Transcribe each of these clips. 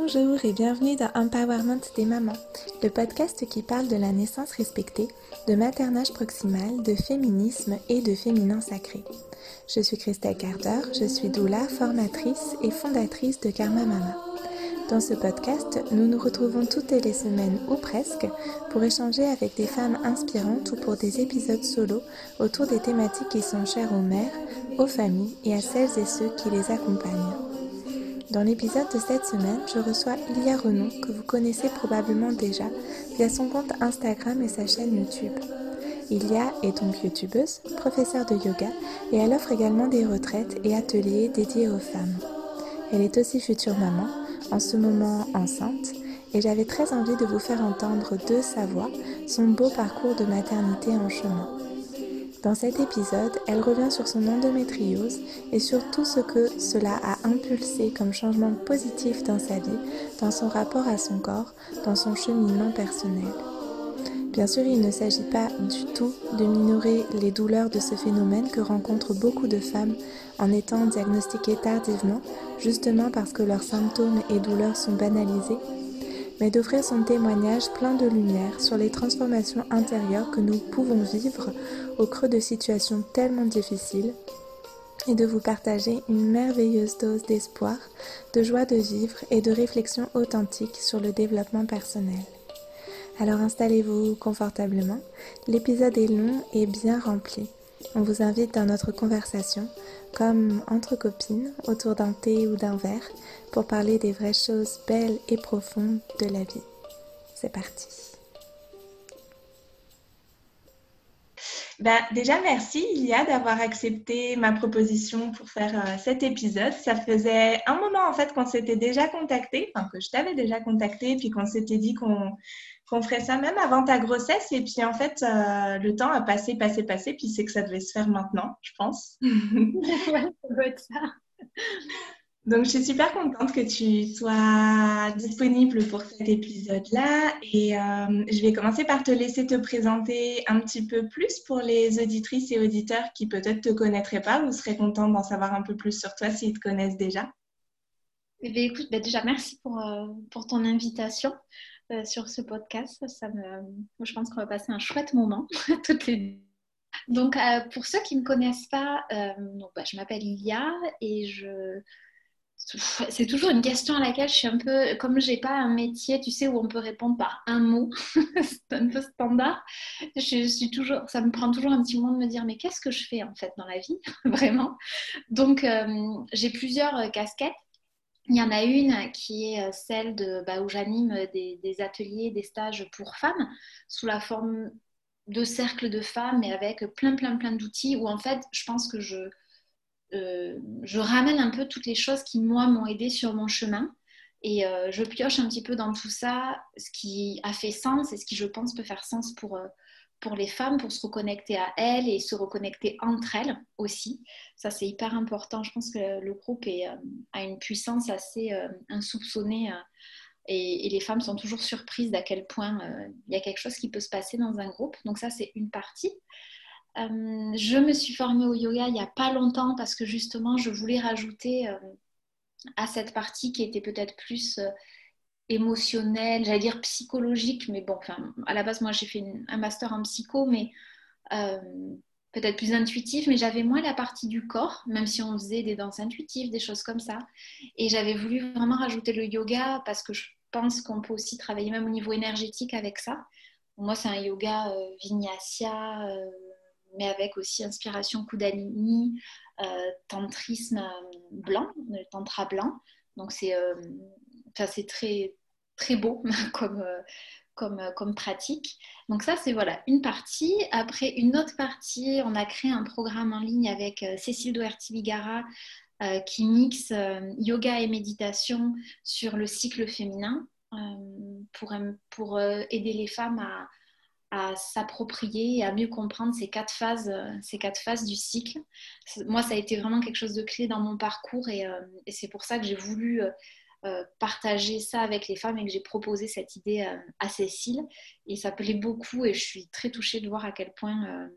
Bonjour et bienvenue dans Empowerment des mamans, le podcast qui parle de la naissance respectée, de maternage proximal, de féminisme et de féminin sacré. Je suis Christelle Carter, je suis doula, formatrice et fondatrice de Karma Mama. Dans ce podcast, nous nous retrouvons toutes les semaines ou presque pour échanger avec des femmes inspirantes ou pour des épisodes solo autour des thématiques qui sont chères aux mères, aux familles et à celles et ceux qui les accompagnent. Dans l'épisode de cette semaine, je reçois Ilia Renon, que vous connaissez probablement déjà via son compte Instagram et sa chaîne YouTube. Ilia est donc youtubeuse, professeure de yoga et elle offre également des retraites et ateliers dédiés aux femmes. Elle est aussi future maman, en ce moment enceinte, et j'avais très envie de vous faire entendre de sa voix son beau parcours de maternité en chemin. Dans cet épisode, elle revient sur son endométriose et sur tout ce que cela a impulsé comme changement positif dans sa vie, dans son rapport à son corps, dans son cheminement personnel. Bien sûr, il ne s'agit pas du tout de minorer les douleurs de ce phénomène que rencontrent beaucoup de femmes en étant diagnostiquées tardivement, justement parce que leurs symptômes et douleurs sont banalisés mais d'offrir son témoignage plein de lumière sur les transformations intérieures que nous pouvons vivre au creux de situations tellement difficiles et de vous partager une merveilleuse dose d'espoir, de joie de vivre et de réflexion authentique sur le développement personnel. Alors installez-vous confortablement, l'épisode est long et bien rempli. On vous invite dans notre conversation, comme entre copines, autour d'un thé ou d'un verre, pour parler des vraies choses belles et profondes de la vie. C'est parti. Ben, déjà, merci Ilia d'avoir accepté ma proposition pour faire euh, cet épisode. Ça faisait un moment en fait qu'on s'était déjà contacté, enfin que je t'avais déjà contacté, puis qu'on s'était dit qu'on qu'on ferait ça même avant ta grossesse. Et puis en fait, euh, le temps a passé, passé, passé, puis c'est que ça devait se faire maintenant, je pense. ouais, ça doit être ça. Donc, je suis super contente que tu sois disponible pour cet épisode-là. Et euh, je vais commencer par te laisser te présenter un petit peu plus pour les auditrices et auditeurs qui peut-être ne te connaîtraient pas ou seraient contents d'en savoir un peu plus sur toi s'ils te connaissent déjà. Eh bien, écoute, bah, déjà, merci pour, euh, pour ton invitation. Euh, sur ce podcast. Ça me, je pense qu'on va passer un chouette moment toutes les donc, euh, pour ceux qui ne me connaissent pas, euh, donc, bah, je m'appelle Ilia et je. C'est toujours une question à laquelle je suis un peu. Comme j'ai pas un métier, tu sais, où on peut répondre par un mot, c'est un peu standard. Je suis toujours. Ça me prend toujours un petit moment de me dire, mais qu'est-ce que je fais en fait dans la vie Vraiment? Donc, j'ai plusieurs casquettes. Il y en a une qui est euh, celle de, bah, où j'anime des, ateliers, des stages pour femmes sous la forme de cercles de femmes et avec plein, plein, plein d'outils où en fait, je pense que je, euh, je ramène un peu toutes les choses qui, moi, m'ont aidé sur mon chemin. Et euh, je pioche un petit peu dans tout ça, ce qui a fait sens et ce qui, je pense, peut faire sens pour, pour les femmes pour se reconnecter à elles et se reconnecter entre elles aussi. Ça, c'est hyper important. Je pense que le groupe euh, a une puissance assez euh, insoupçonnée euh, et, les femmes sont toujours surprises d'à quel point il y a quelque chose qui peut se passer dans un groupe. Donc ça, c'est une partie. je me suis formée au yoga il n'y a pas longtemps parce que justement, je voulais rajouter à cette partie qui était peut-être plus émotionnel, j'allais dire psychologique, mais bon, enfin, à la base, moi, j'ai fait un master en psycho, mais euh, peut-être plus intuitif, mais j'avais moins la partie du corps, même si on faisait des danses intuitives, des choses comme ça. Et j'avais voulu vraiment rajouter le yoga parce que je pense qu'on peut aussi travailler même au niveau énergétique avec ça. Moi, c'est un yoga euh, vinyasa, euh, mais avec aussi inspiration kundalini, tantrisme blanc, tantra blanc. Donc, c'est c'est très, très beau comme, euh, euh, comme pratique. Donc ça, c'est voilà une partie. Après, une autre partie, on a créé un programme en ligne avec euh, Cécile Doherty-Vigara qui mixe yoga et méditation sur le cycle féminin pour, pour aider les femmes à, à s'approprier et à mieux comprendre ces quatre phases, ces quatre phases du cycle. Moi, ça a été vraiment quelque chose de clé dans mon parcours et c'est pour ça que j'ai voulu euh, partager ça avec les femmes et que j'ai proposé cette idée euh, à Cécile. Et ça plaît beaucoup et je suis très touchée de voir à quel point euh,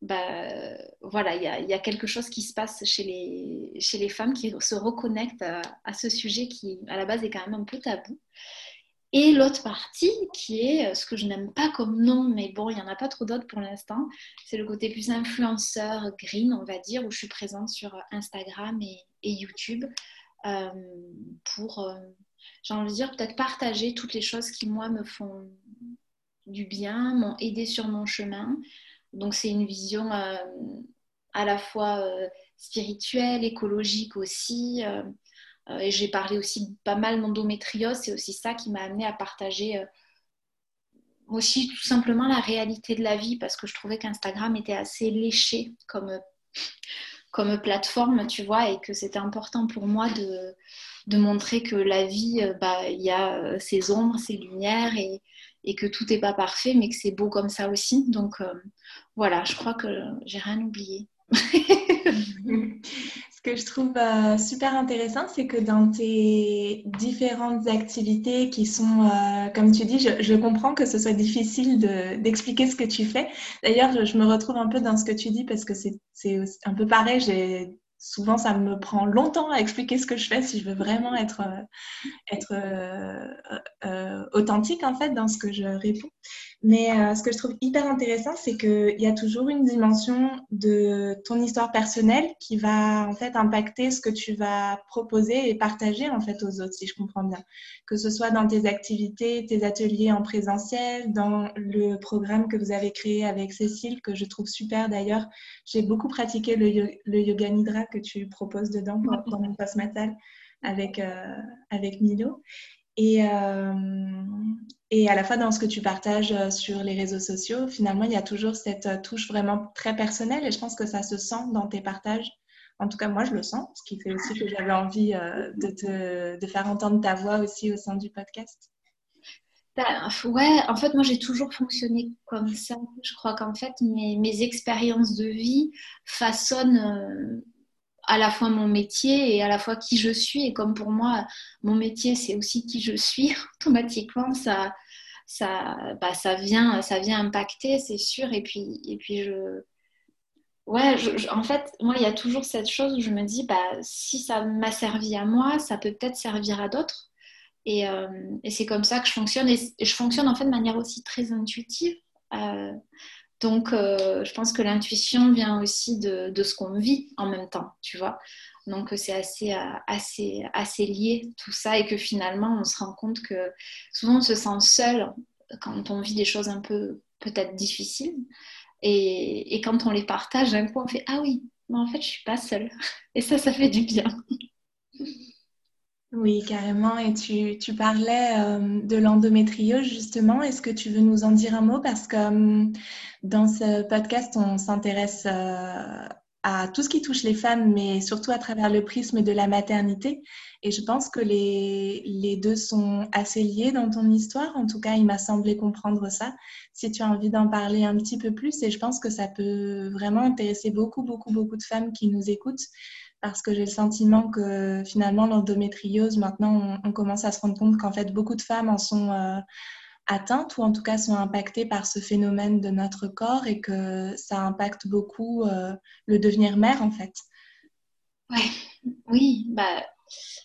bah, voilà, il y, a, quelque chose qui se passe chez les, chez les femmes qui se reconnectent à, ce sujet qui, à la base, est quand même un peu tabou. Et l'autre partie, qui est ce que je n'aime pas comme nom, mais bon, il n'y en a pas trop d'autres pour l'instant, c'est le côté plus influenceur, green, on va dire, où je suis présente sur Instagram et, YouTube pour, euh, j'ai envie de dire, peut-être partager toutes les choses qui, moi, me font du bien, m'ont aidé sur mon chemin. Donc, c'est une vision euh, à la fois spirituelle, écologique aussi. Euh, et j'ai parlé aussi pas mal d'endométriose. C'est aussi ça qui m'a amené à partager euh, aussi tout simplement la réalité de la vie parce que je trouvais qu'Instagram était assez léché comme, comme plateforme, tu vois, et que c'était important pour moi de, de, montrer que la vie, euh, bah, il y a ses ombres, ses lumières et, et que tout n'est pas parfait, mais que c'est beau comme ça aussi. Donc voilà, je crois que j'ai rien oublié. Ce que je trouve euh, super intéressant, c'est que dans tes différentes activités qui sont, euh, comme tu dis, je, comprends que ce soit difficile d'expliquer ce que tu fais. D'ailleurs, je, me retrouve un peu dans ce que tu dis parce que c'est un peu pareil. Souvent, ça me prend longtemps à expliquer ce que je fais si je veux vraiment être, euh, être authentique en fait dans ce que je réponds. Mais ce que je trouve hyper intéressant, c'est qu'il y a toujours une dimension de ton histoire personnelle qui va en fait impacter ce que tu vas proposer et partager en fait aux autres, si je comprends bien. Que ce soit dans tes activités, tes ateliers en présentiel, dans le programme que vous avez créé avec Cécile, que je trouve super d'ailleurs. J'ai beaucoup pratiqué le, yoga nidra que tu proposes dedans dans mon natal avec, euh, avec Milo. Et, euh, et à la fois dans ce que tu partages euh, sur les réseaux sociaux, finalement, il y a toujours cette touche vraiment très personnelle et je pense que ça se sent dans tes partages. En tout cas, moi, je le sens, ce qui fait aussi que j'avais envie de, te, de faire entendre ta voix aussi au sein du podcast. Bah, ouais, en fait, moi, j'ai toujours fonctionné comme ça. Je crois qu'en fait, mes, mes, expériences de vie façonnent à la fois mon métier et à la fois qui je suis. Et comme pour moi, mon métier, c'est aussi qui je suis, automatiquement, ça, ça, bah, ça, vient, ça vient impacter, c'est sûr. Et puis, et puis je. Ouais, en fait, moi, il y a toujours cette chose où je me dis, bah, si ça m'a servi à moi, ça peut peut-être servir à d'autres. Et, euh, et c'est comme ça que je fonctionne. Et je fonctionne en fait de manière aussi très intuitive. Euh, donc, euh, je pense que l'intuition vient aussi de, ce qu'on vit en même temps, tu vois. Donc, c'est assez, euh, assez, assez lié tout ça et que finalement, on se rend compte que souvent, on se sent seul quand on vit des choses un peu peut-être difficiles. Et, et, quand on les partage, d'un coup, on fait Ah oui, mais en fait, je suis pas seule. Et ça, ça fait du bien. Oui, carrément. Et tu, parlais euh, de l'endométriose, justement. Est-ce que tu veux nous en dire un mot? Parce que euh, dans ce podcast, on s'intéresse euh, à tout ce qui touche les femmes, mais surtout à travers le prisme de la maternité. Et je pense que les deux sont assez liés dans ton histoire. En tout cas, il m'a semblé comprendre ça. Si tu as envie d'en parler un petit peu plus, et je pense que ça peut vraiment intéresser beaucoup, beaucoup, beaucoup de femmes qui nous écoutent parce que j'ai le sentiment que finalement l'endométriose, maintenant, on, commence à se rendre compte qu'en fait, beaucoup de femmes en sont euh, atteintes ou en tout cas sont impactées par ce phénomène de notre corps et que ça impacte beaucoup euh, le devenir mère, en fait. Ouais, oui, bah,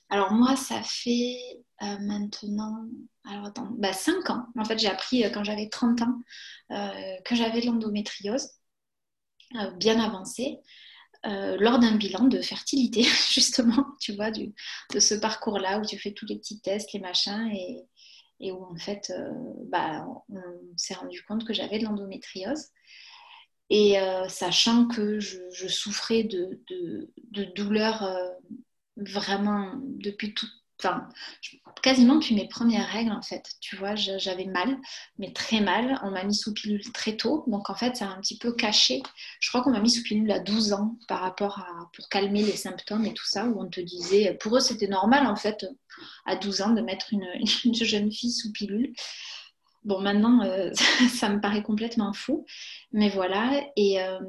alors moi, ça fait euh, maintenant, alors bah, 5 ans. En fait, j'ai appris quand j'avais 30 ans que j'avais l'endométriose bien avancée. Euh, lors d'un bilan de fertilité, justement, tu vois, de ce parcours-là où tu fais tous les petits tests, les machins, et, où en fait, euh, bah, on s'est rendu compte que j'avais de l'endométriose. Et euh, sachant que je, souffrais de, de, de douleurs vraiment depuis tout, enfin, quasiment depuis mes premières règles, en fait. Tu vois, j'avais mal, mais très mal. On m'a mis sous pilule très tôt. Donc, en fait, ça a un petit peu caché. Je crois qu'on m'a mis sous pilule à 12 ans par rapport à, pour calmer les symptômes et tout ça, où on te disait, pour eux, c'était normal, en fait, à 12 ans, de mettre une, jeune fille sous pilule. Bon, maintenant, euh, ça me paraît complètement fou. Mais voilà. Et, euh,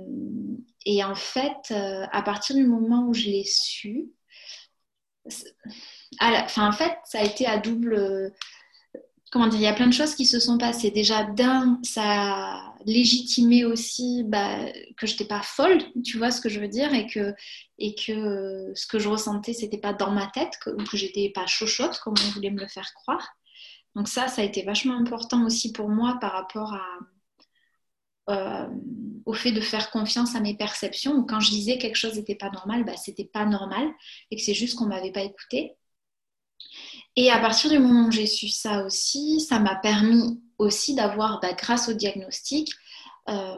en fait, euh, à partir du moment où je l'ai su, en fait, ça a été à double. comment dire, il y a plein de choses qui se sont passées. Déjà, d'un, ça a légitimé aussi bah, que je n'étais pas folle, tu vois ce que je veux dire, et que, ce que je ressentais, c'était pas dans ma tête, que, que j'étais pas chochotte, comme on voulait me le faire croire. Donc ça, ça a été vachement important aussi pour moi par rapport euh, au fait de faire confiance à mes perceptions. Quand je disais quelque chose n'était pas normal, bah, c'était pas normal et que c'est juste qu'on m'avait pas écouté. Et à partir du moment où j'ai su ça aussi, ça m'a permis aussi d'avoir, bah, grâce au diagnostic, euh,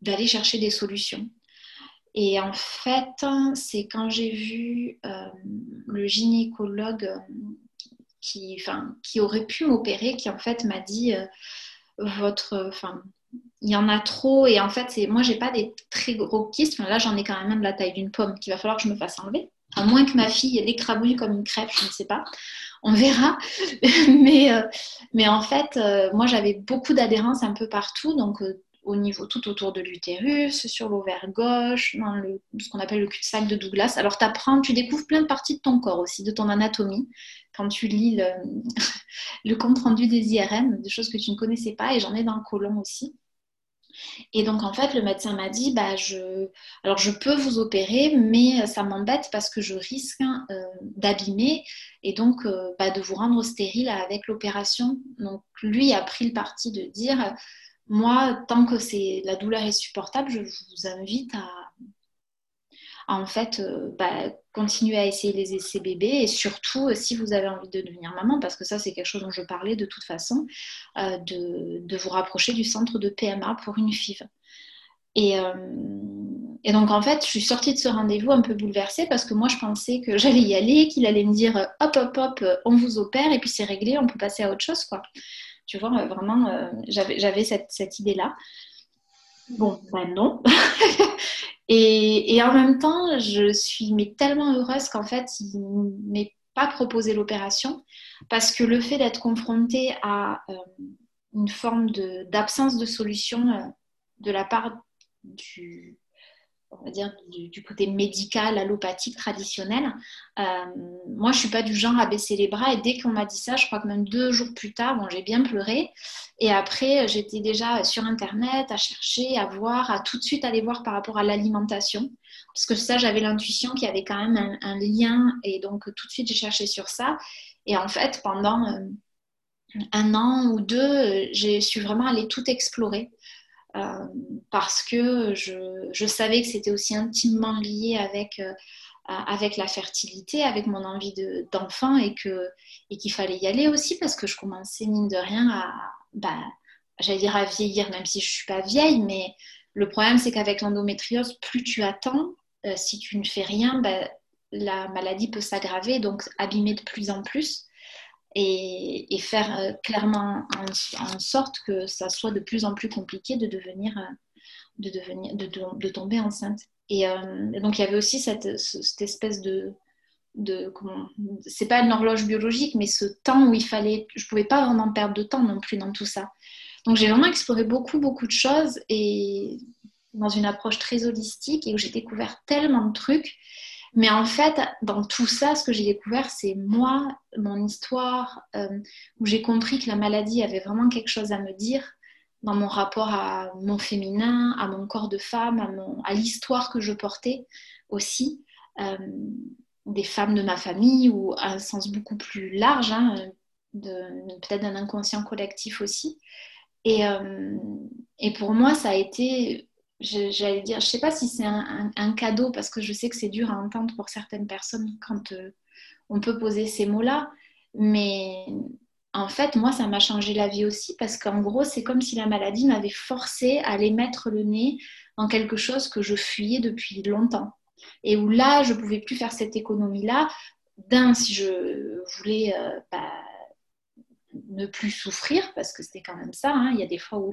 d'aller chercher des solutions. Et en fait, c'est quand j'ai vu euh, le gynécologue euh, qui, qui aurait pu m'opérer, qui en fait m'a dit votre, enfin, il y en a trop et en fait, c'est moi j'ai pas des très gros kystes. là, j'en ai quand même de la taille d'une pomme qu'il va falloir que je me fasse enlever à moins que ma fille l'écrabouille comme une crêpe, je ne sais pas. On verra. mais, euh, mais en fait, euh, moi, j'avais beaucoup d'adhérence un peu partout. Donc, euh, au niveau tout autour de l'utérus, sur l'ovaire gauche, dans le, ce qu'on appelle le cul-de-sac de Douglas. Alors, tu apprends, tu découvres plein de parties de ton corps aussi, de ton anatomie, quand tu lis le, le compte-rendu des IRM, des choses que tu ne connaissais pas, et j'en ai dans le côlon aussi. Et donc, en fait, le médecin m'a dit, bah, je... alors je peux vous opérer, mais ça m'embête parce que je risque euh, d'abîmer et donc euh, bah, de vous rendre stérile avec l'opération. Donc, lui a pris le parti de dire, moi, tant que c'est la douleur est supportable, je vous invite à, en fait euh, bah, continuer à essayer les essais bébés et surtout euh, si vous avez envie de devenir maman, parce que ça c'est quelque chose dont je parlais de toute façon, euh, de, vous rapprocher du centre de PMA pour une FIV. Et, donc en fait, je suis sortie de ce rendez-vous un peu bouleversée parce que moi je pensais que j'allais y aller, qu'il allait me dire hop hop hop, on vous opère et puis c'est réglé, on peut passer à autre chose quoi. Tu vois, vraiment, j'avais cette idée-là. Bon, ben non. Et, en même temps, je suis tellement heureuse qu'en fait, il m'ait pas proposé l'opération parce que le fait d'être confrontée à euh, une forme d'absence de, solution euh, de la part du, on va dire, du, côté médical, allopathique, traditionnel. Euh, moi, je suis pas du genre à baisser les bras. Et dès qu'on m'a dit ça, je crois que même deux jours plus tard, bon, j'ai bien pleuré. Et après, j'étais déjà sur Internet à chercher, à voir, à tout de suite aller voir par rapport à l'alimentation. Parce que ça, j'avais l'intuition qu'il y avait quand même un, lien. Et donc, tout de suite, j'ai cherché sur ça. Et en fait, pendant euh, un an ou deux, j'ai suis vraiment allée tout explorer. Euh, parce que je, savais que c'était aussi intimement lié avec, euh, avec la fertilité, avec mon envie d'enfant et qu'il fallait y aller aussi parce que je commençais, mine de rien, à, bah, j'allais dire à vieillir, même si je ne suis pas vieille, mais le problème, c'est qu'avec l'endométriose, plus tu attends, euh, si tu ne fais rien, bah, la maladie peut s'aggraver, donc abîmer de plus en plus et, faire euh, clairement en, sorte que ça soit de plus en plus compliqué de devenir, euh, de, devenir, de, tomber enceinte. Et, euh, donc il y avait aussi cette, cette espèce de, de c'est pas une horloge biologique, mais ce temps où il fallait, je pouvais pas vraiment perdre de temps non plus dans tout ça. Donc j'ai vraiment exploré beaucoup beaucoup de choses et dans une approche très holistique et où j'ai découvert tellement de trucs mais en fait, dans tout ça, ce que j'ai découvert, c'est moi, mon histoire, euh, où j'ai compris que la maladie avait vraiment quelque chose à me dire dans mon rapport à mon féminin, à mon corps de femme, à, l'histoire que je portais aussi, euh, des femmes de ma famille, ou à un sens beaucoup plus large, hein, peut-être d'un inconscient collectif aussi. Et, euh, et pour moi, ça a été j'allais dire, je ne sais pas si c'est un, cadeau parce que je sais que c'est dur à entendre pour certaines personnes quand euh, on peut poser ces mots-là, mais en fait, moi, ça m'a changé la vie aussi parce qu'en gros, c'est comme si la maladie m'avait forcé à aller mettre le nez dans quelque chose que je fuyais depuis longtemps et où là, je ne pouvais plus faire cette économie-là. D'un, si je voulais euh, bah, ne plus souffrir, parce que c'était quand même ça, hein, il y a des fois où,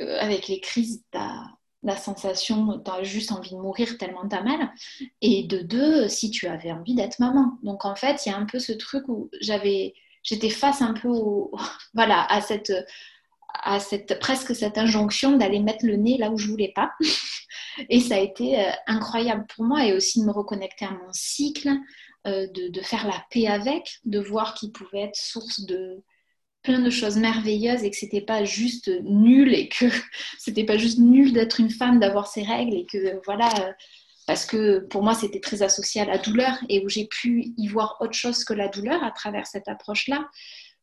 euh, avec les crises, tu la sensation, tu as juste envie de mourir tellement t'as mal. Et de deux, si tu avais envie d'être maman. Donc en fait, il y a un peu ce truc où j'avais, j'étais face un peu voilà, à cette, à cette, presque cette injonction d'aller mettre le nez là où je voulais pas. Et ça a été euh, incroyable pour moi et aussi de me reconnecter à mon cycle, euh, de, de, faire la paix avec, de voir qu'il pouvait être source de, plein de choses merveilleuses et que c'était pas juste nul et que c'était pas juste nul d'être une femme, d'avoir ses règles et que voilà, parce que pour moi c'était très associé à la douleur et où j'ai pu y voir autre chose que la douleur à travers cette approche-là.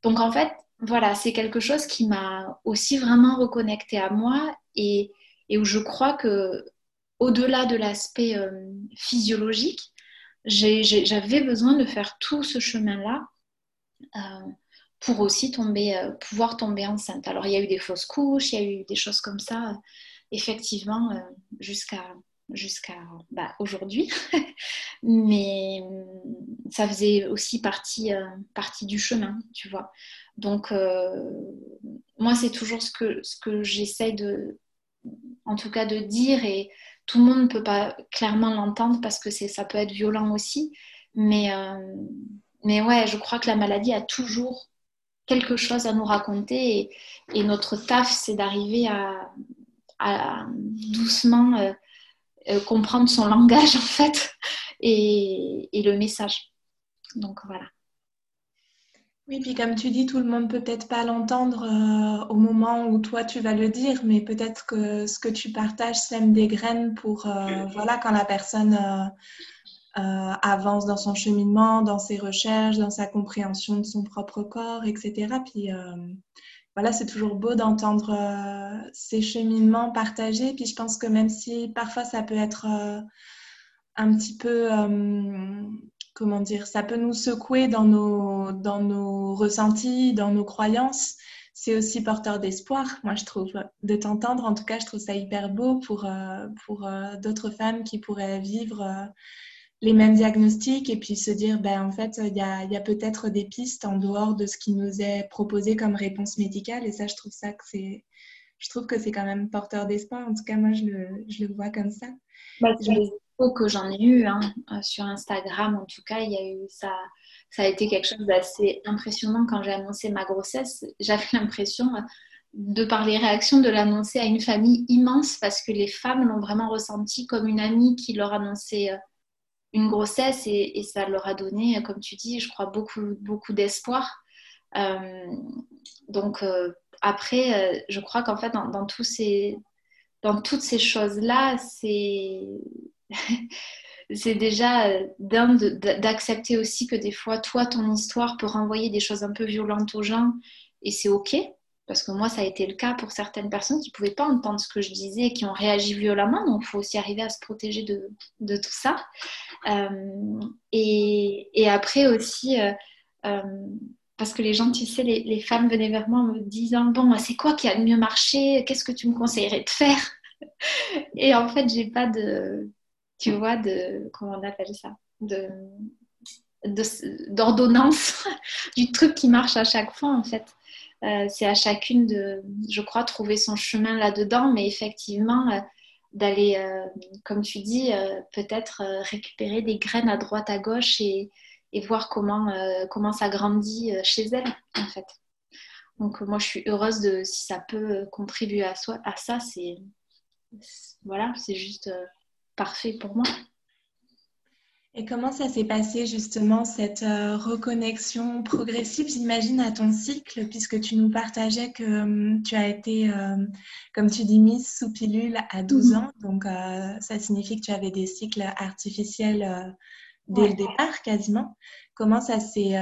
Donc en fait, voilà, c'est quelque chose qui m'a aussi vraiment reconnecté à moi et, et où je crois que au-delà de l'aspect euh, physiologique, j'avais besoin de faire tout ce chemin-là. Euh, pour aussi tomber, euh, pouvoir tomber enceinte. Alors il y a eu des fausses couches, il y a eu des choses comme ça, effectivement, euh, jusqu'à bah, aujourd'hui. Mais ça faisait aussi partie, euh, partie du chemin, tu vois. Donc, moi, c'est toujours ce que, ce que j'essaie de, en tout cas, de dire. Et tout le monde ne peut pas clairement l'entendre parce que ça peut être violent aussi. Mais, mais ouais, je crois que la maladie a toujours quelque chose à nous raconter et, notre taf, c'est d'arriver à, doucement euh, euh, comprendre son langage en fait et, le message. Donc voilà. Oui, puis comme tu dis, tout le monde peut peut-être pas l'entendre euh, au moment où toi tu vas le dire, mais peut-être que ce que tu partages sème des graines pour, voilà, quand la personne euh, avance dans son cheminement, dans ses recherches, dans sa compréhension de son propre corps, etc. Puis euh, voilà, c'est toujours beau d'entendre euh, ces cheminements partagés. Puis je pense que même si parfois ça peut être un petit peu, comment dire, ça peut nous secouer dans nos, dans nos ressentis, dans nos croyances, c'est aussi porteur d'espoir, moi je trouve, de t'entendre. En tout cas, je trouve ça hyper beau pour, pour d'autres femmes qui pourraient vivre les mêmes diagnostics et puis se dire, ben, en fait, il y a, y a peut-être des pistes en dehors de ce qui nous est proposé comme réponse médicale. Et ça, je trouve ça que c'est, je trouve que c'est quand même porteur d'espoir. En tout cas, moi, je le, je le vois comme ça. Bah, les que j'en ai eu hein, euh, sur Instagram, en tout cas, il y a eu ça. Ça a été quelque chose d'assez impressionnant quand j'ai annoncé ma grossesse. J'avais l'impression, de par les réactions, de l'annoncer à une famille immense parce que les femmes l'ont vraiment ressenti comme une amie qui leur annonçait euh, une grossesse et, ça leur a donné, comme tu dis, je crois, beaucoup, beaucoup d'espoir. Euh, donc euh, après, euh, je crois qu'en fait, dans, tous ces, dans toutes ces choses-là, c'est... c'est déjà d'accepter aussi que des fois, toi, ton histoire peut renvoyer des choses un peu violentes aux gens et c'est OK. Parce que moi, ça a été le cas pour certaines personnes qui ne pouvaient pas entendre ce que je disais et qui ont réagi violemment. Donc, il faut aussi arriver à se protéger de, de tout ça. Euh, et, après aussi, euh, euh, parce que les gens, tu sais, les, les, femmes venaient vers moi en me disant, bon, c'est quoi qui a le mieux marché? Qu'est-ce que tu me conseillerais de faire Et en fait, j'ai pas de, tu vois, de, comment on appelle ça? De d'ordonnance du truc qui marche à chaque fois en fait. Euh, c'est à chacune de, je crois, trouver son chemin là-dedans, mais effectivement, euh, d'aller, euh, comme tu dis, peut-être récupérer des graines à droite, à gauche et, voir comment, comment ça grandit chez elle, en fait. Donc, moi, je suis heureuse de, si ça peut contribuer à, à ça, c'est, voilà, c'est juste parfait pour moi. Et comment ça s'est passé justement cette euh, reconnexion progressive, j'imagine, à ton cycle, puisque tu nous partageais que hum, tu as été, euh, comme tu dis, mise sous pilule à 12 mhm. ans. Donc, euh, ça signifie que tu avais des cycles artificiels dès le départ, quasiment. Comment ça s'est,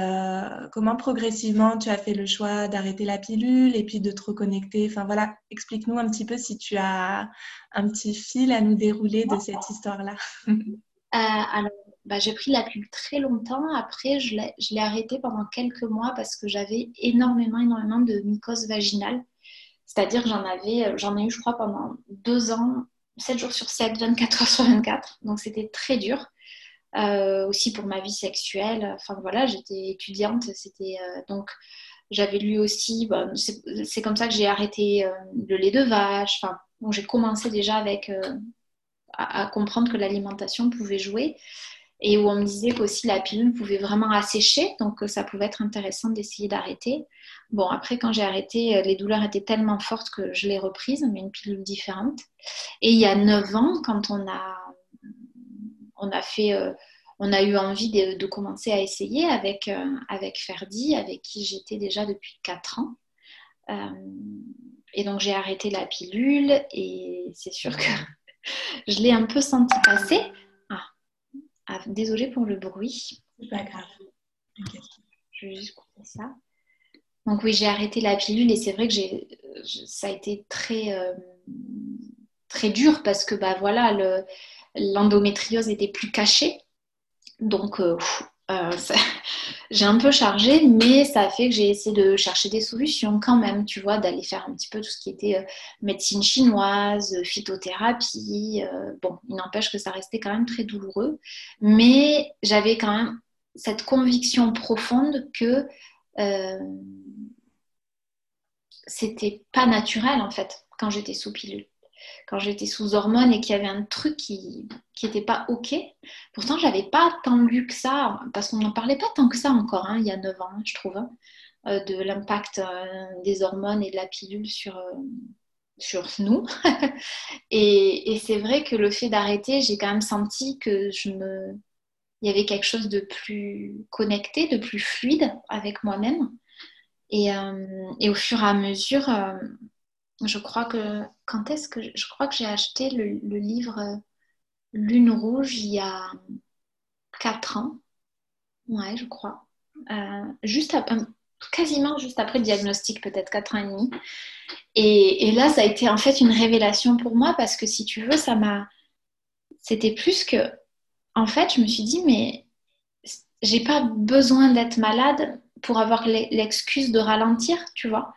comment progressivement tu as fait le choix d'arrêter la pilule et puis de te reconnecter? Enfin voilà, explique-nous un petit peu si tu as un petit fil à nous dérouler de cette histoire-là. alors, bah, j'ai pris la pilule très longtemps. Après, je l'ai arrêté pendant quelques mois parce que j'avais énormément, énormément de mycose vaginale. C'est-à-dire que j'en j'en ai eu, je crois, pendant deux ans, 7 jours sur 7, 24 heures sur 24. Donc, c'était très dur. Euh, aussi pour ma vie sexuelle. Enfin, voilà, j'étais étudiante. C'était euh, donc, j'avais lu aussi, bah, c'est comme ça que j'ai arrêté euh, le lait de vache. Enfin, j'ai commencé déjà avec à, comprendre que l'alimentation pouvait jouer et où on me disait qu'aussi la pilule pouvait vraiment assécher, donc ça pouvait être intéressant d'essayer d'arrêter. Bon, après, quand j'ai arrêté, euh, les douleurs étaient tellement fortes que je l'ai reprise, mais une pilule différente. Et il y a 9 ans, quand on a, on a fait, euh, on a eu envie de, commencer à essayer avec, avec Ferdi, avec qui j'étais déjà depuis 4 ans. et donc j'ai arrêté la pilule et c'est sûr que je l'ai un peu senti passer. Ah, désolée pour le bruit. C'est pas grave. Je vais juste couper ça. Donc oui, j'ai arrêté la pilule et c'est vrai que ça a été très, euh, très dur parce que bah, voilà, l'endométriose était plus cachée. Donc euh, euh, j'ai un peu chargé, mais ça a fait que j'ai essayé de chercher des solutions quand même, tu vois, d'aller faire un petit peu tout ce qui était médecine chinoise, phytothérapie. bon, il n'empêche que ça restait quand même très douloureux, mais j'avais quand même cette conviction profonde que euh, c'était pas naturel en fait quand j'étais sous pilule. Quand j'étais sous hormones et qu'il y avait un truc qui n'était pas OK. Pourtant, je n'avais pas tant lu que ça, parce qu'on n'en parlait pas tant que ça encore, hein, il y a 9 ans, je trouve, euh, de l'impact euh, des hormones et de la pilule sur, sur nous. et, et c'est vrai que le fait d'arrêter, j'ai quand même senti que je me, il y avait quelque chose de plus connecté, de plus fluide avec moi-même. Et, euh, au fur et à mesure, euh, je crois que quand est-ce que je crois que j'ai acheté le, livre euh, Lune rouge il y a 4 ans. Ouais, je crois. juste quasiment juste après le diagnostic, peut-être 4 ans et demi. Et, et, là, ça a été en fait une révélation pour moi parce que si tu veux, ça m'a. C'était plus que en fait, je me suis dit, mais j'ai pas besoin d'être malade pour avoir l'excuse de ralentir, tu vois.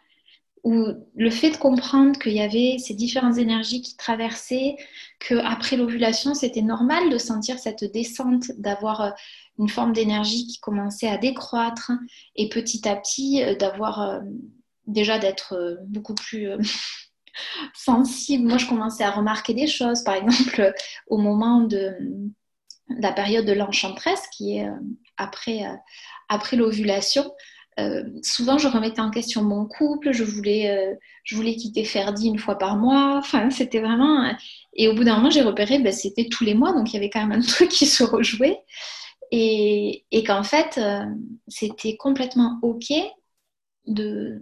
Ou le fait de comprendre qu'il y avait ces différentes énergies qui traversaient, qu'après l'ovulation, c'était normal de sentir cette descente, d'avoir euh, une forme d'énergie qui commençait à décroître et petit à petit euh, d'avoir euh, déjà d'être beaucoup plus sensible. Moi, je commençais à remarquer des choses, par exemple, au moment de la période de l'enchantresse, qui est après, après l'ovulation, euh, souvent je remettais en question mon couple, je voulais, je voulais quitter Ferdi une fois par mois, enfin c'était vraiment... Et au bout d'un moment j'ai repéré, ben, c'était tous les mois, donc il y avait quand même un truc qui se rejouait. Et, et qu'en fait, c'était complètement OK de,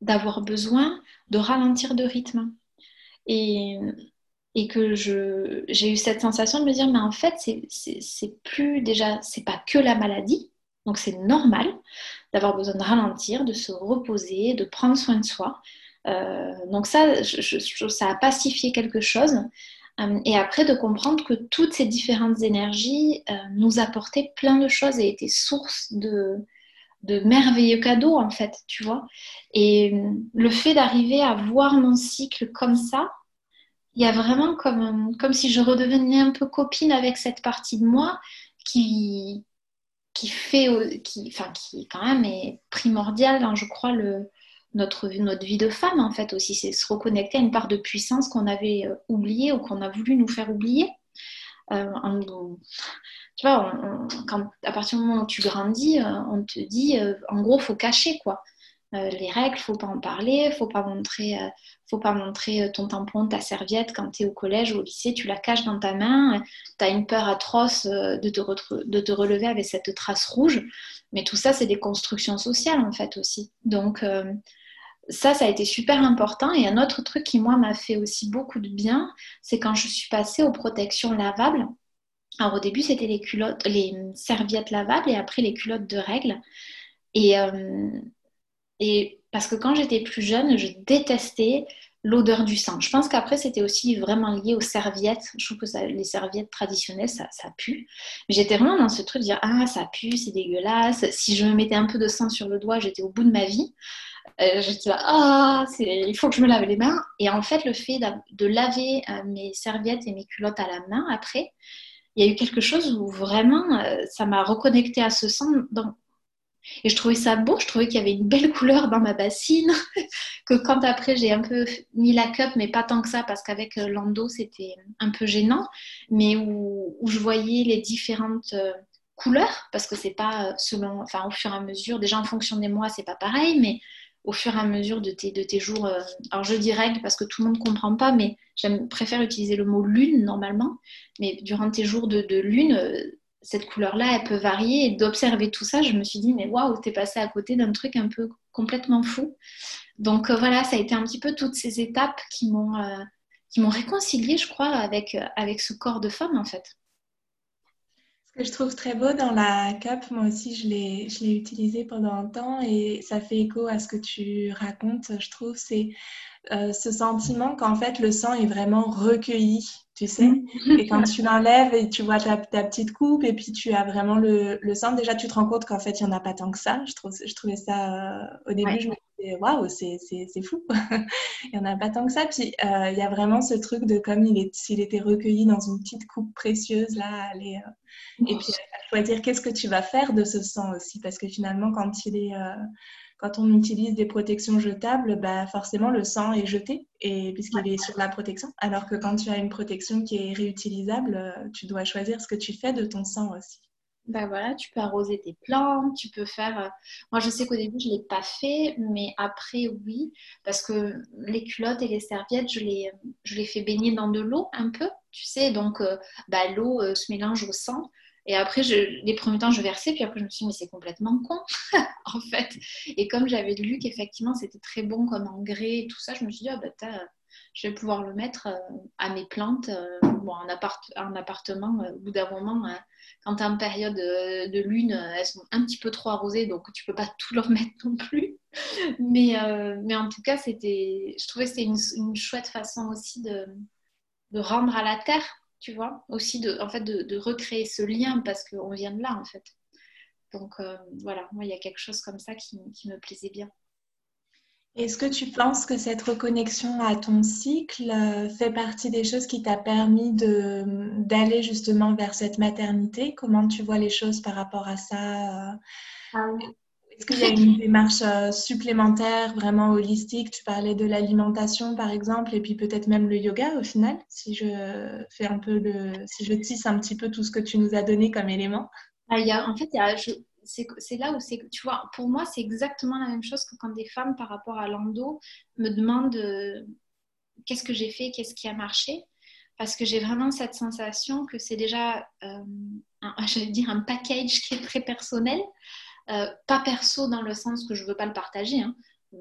d'avoir besoin de ralentir de rythme. Et, et que j'ai eu cette sensation de me dire mais en fait c'est plus déjà c'est pas que la maladie donc c'est normal d'avoir besoin de ralentir de se reposer de prendre soin de soi. Euh, donc ça ça a pacifié quelque chose. Euh, et après de comprendre que toutes ces différentes énergies euh, nous apportaient plein de choses et étaient source de de merveilleux cadeaux en fait tu vois. Et le fait d'arriver à voir mon cycle comme ça il y a vraiment comme, comme si je redevenais un peu copine avec cette partie de moi qui, qui fait, quand même est primordiale dans, je crois, notre, vie de femme, en fait, aussi. C'est se reconnecter à une part de puissance qu'on avait euh, oubliée ou qu'on a voulu nous faire oublier. Euh, tu vois, à partir du moment où tu grandis, euh, on te dit, en gros, faut cacher, quoi. Euh, les règles, faut pas en parler, faut pas montrer, euh, faut pas montrer euh, ton tampon, ta serviette quand tu es au collège ou au lycée, tu la caches dans ta main, tu as une peur atroce de te, de te relever avec cette trace rouge, mais tout ça c'est des constructions sociales en fait aussi. Donc ça, ça a été super important. Et un autre truc qui, moi, m'a fait aussi beaucoup de bien, c'est quand je suis passée aux protections lavables. Alors, au début, c'était les culottes, les serviettes lavables et après les culottes de règles. Et, et parce que quand j'étais plus jeune, je détestais l'odeur du sang. Je pense qu'après, c'était aussi vraiment lié aux serviettes. Je trouve que les serviettes traditionnelles, ça, ça pue. J'étais vraiment dans ce truc de dire Ah, ça pue, c'est dégueulasse. Si je me mettais un peu de sang sur le doigt, j'étais au bout de ma vie. Euh, j'étais là, ah, il faut que je me lave les mains. Et en fait, le fait de laver euh, mes serviettes et mes culottes à la main après, il y a eu quelque chose où vraiment, euh, ça m'a reconnecté à ce sang. Et je trouvais ça beau, je trouvais qu'il y avait une belle couleur dans ma bassine, que quand après j'ai un peu mis la cup, mais pas tant que ça, parce qu'avec euh, l'endo c'était un peu gênant, mais où, je voyais les différentes euh, couleurs, parce que c'est pas euh, selon, enfin au fur et à mesure, déjà en fonction des mois c'est pas pareil, mais au fur et à mesure de tes, de tes jours, alors je dis règles parce que tout le monde ne comprend pas, mais j'aime préfère utiliser le mot lune normalement, mais durant tes jours de, de lune, cette couleur-là, elle peut varier. Et d'observer tout ça, je me suis dit, mais waouh, t'es passé à côté d'un truc un peu complètement fou. Donc voilà, ça a été un petit peu toutes ces étapes qui m'ont qui m'ont réconcilié, je crois, avec, avec ce corps de femme, en fait. Ce que je trouve très beau dans la cape, moi aussi, je l'ai, je l'ai utilisé pendant un temps et ça fait écho à ce que tu racontes, je trouve, c'est euh, ce sentiment qu'en fait, le sang est vraiment recueilli tu sais. Et quand tu l'enlèves et tu vois ta, petite coupe et puis tu as vraiment le, le sang, déjà tu te rends compte qu'en fait il n'y en a pas tant que ça. Je, trouve, je trouvais ça, euh, au début, je me disais, waouh, c'est fou. il n'y en a pas tant que ça. Puis euh, il y a vraiment ce truc de comme s'il était recueilli dans une petite coupe précieuse, là, aller, euh, et puis à choisir qu'est-ce que tu vas faire de ce sang aussi. Parce que finalement, quand il est quand on utilise des protections jetables, bah forcément le sang est jeté et puisqu'il est sur la protection. Alors que quand tu as une protection qui est réutilisable, euh, tu dois choisir ce que tu fais de ton sang aussi. Ben voilà, tu peux arroser tes plantes, tu peux faire. Euh, moi, je sais qu'au début, je ne l'ai pas fait, mais après, oui, parce que les culottes et les serviettes, je les, je les fais baigner dans de l'eau un peu, tu sais, donc bah, l'eau se mélange au sang. Et après, les premiers temps, je versais, puis après, je me suis dit, mais c'est complètement con, en fait. Et comme j'avais lu qu'effectivement, c'était très bon comme engrais et tout ça, je me suis dit, ah, bah, je vais pouvoir le mettre euh, à mes plantes. Euh, bon, en, appartement, euh, au bout d'un moment, quand tu es en période de lune, elles sont un petit peu trop arrosées, donc tu peux pas tout leur mettre non plus. Mais, mais en tout cas, je trouvais que c'était une, chouette façon aussi de, de rendre à la terre tu vois, aussi de, en fait, de, recréer ce lien parce qu'on vient de là, en fait. Donc euh, voilà, moi, il y a quelque chose comme ça qui, me plaisait bien. Est-ce que tu penses que cette reconnexion à ton cycle euh, fait partie des choses qui t'a permis d'aller justement vers cette maternité? Comment tu vois les choses par rapport à ça euh? ah est-ce qu'il y a une démarche euh, supplémentaire, vraiment holistique? Tu parlais de l'alimentation, par exemple, et puis peut-être même le yoga au final, si je fais un peu si je tisse un petit peu tout ce que tu nous as donné comme élément. Ah, y a, en fait, c'est là où c'est, tu vois, pour moi, c'est exactement la même chose que quand des femmes, par rapport à l'endo, me demandent euh, qu'est-ce que j'ai fait, qu'est-ce qui a marché? Parce que j'ai vraiment cette sensation que c'est déjà, euh, dire, un package qui est très personnel. Euh, pas perso dans le sens que je veux pas le partager, hein,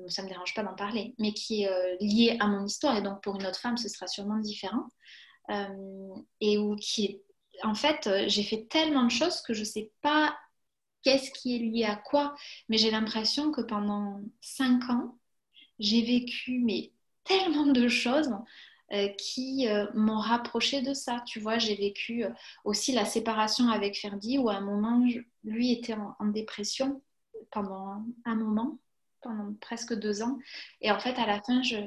ça me dérange pas d'en parler, mais qui est euh, lié à mon histoire et donc pour une autre femme ce sera sûrement différent. Euh, et où qui est, en fait, j'ai fait tellement de choses que je sais pas qu'est-ce qui est lié à quoi, mais j'ai l'impression que pendant cinq ans, j'ai vécu mais tellement de choses euh, qui euh, m'ont rapproché de ça. Tu vois, j'ai vécu euh, aussi la séparation avec Ferdi où à un moment, lui était en, dépression pendant un moment, pendant presque deux ans. Et en fait, à la fin, je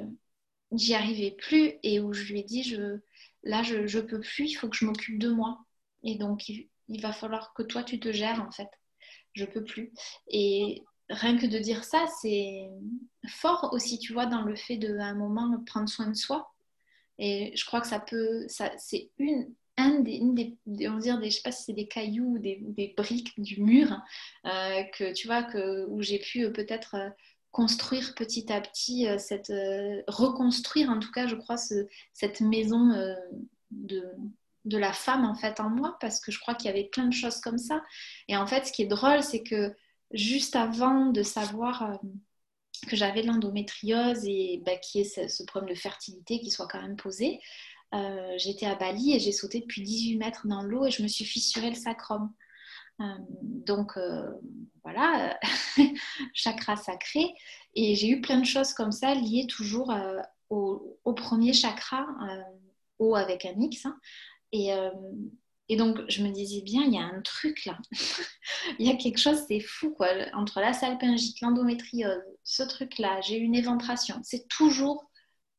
j'y arrivais plus et où je lui ai dit, je, là, je ne peux plus, il faut que je m'occupe de moi. Et donc, il, il, va falloir que toi, tu te gères, en fait. Je peux plus. Et rien que de dire ça, c'est fort aussi, tu vois, dans le fait de, un moment, prendre soin de soi. Et je crois que ça peut, ça, c'est une, un des, on va dire des, je sais pas si c'est des cailloux ou des, des, briques du mur euh, que tu vois que où j'ai pu euh, peut-être euh, construire petit à petit cette, reconstruire en tout cas, je crois ce, cette maison de de la femme en fait en moi parce que je crois qu'il y avait plein de choses comme ça. Et en fait, ce qui est drôle, c'est que juste avant de savoir que j'avais l'endométriose et bah, qui est ce, problème de fertilité qui soit quand même posé. Euh, j'étais à Bali et j'ai sauté depuis 18 mètres dans l'eau et je me suis fissuré le sacrum. Euh, donc euh, voilà, chakra sacré. Et j'ai eu plein de choses comme ça liées toujours au, premier chakra, haut avec un X. Hein. et, et donc, je me disais bien, il y a un truc là. il y a quelque chose, c'est fou quoi. Entre la salpingite, l'endométriose, ce truc-là, j'ai une éventration. C'est toujours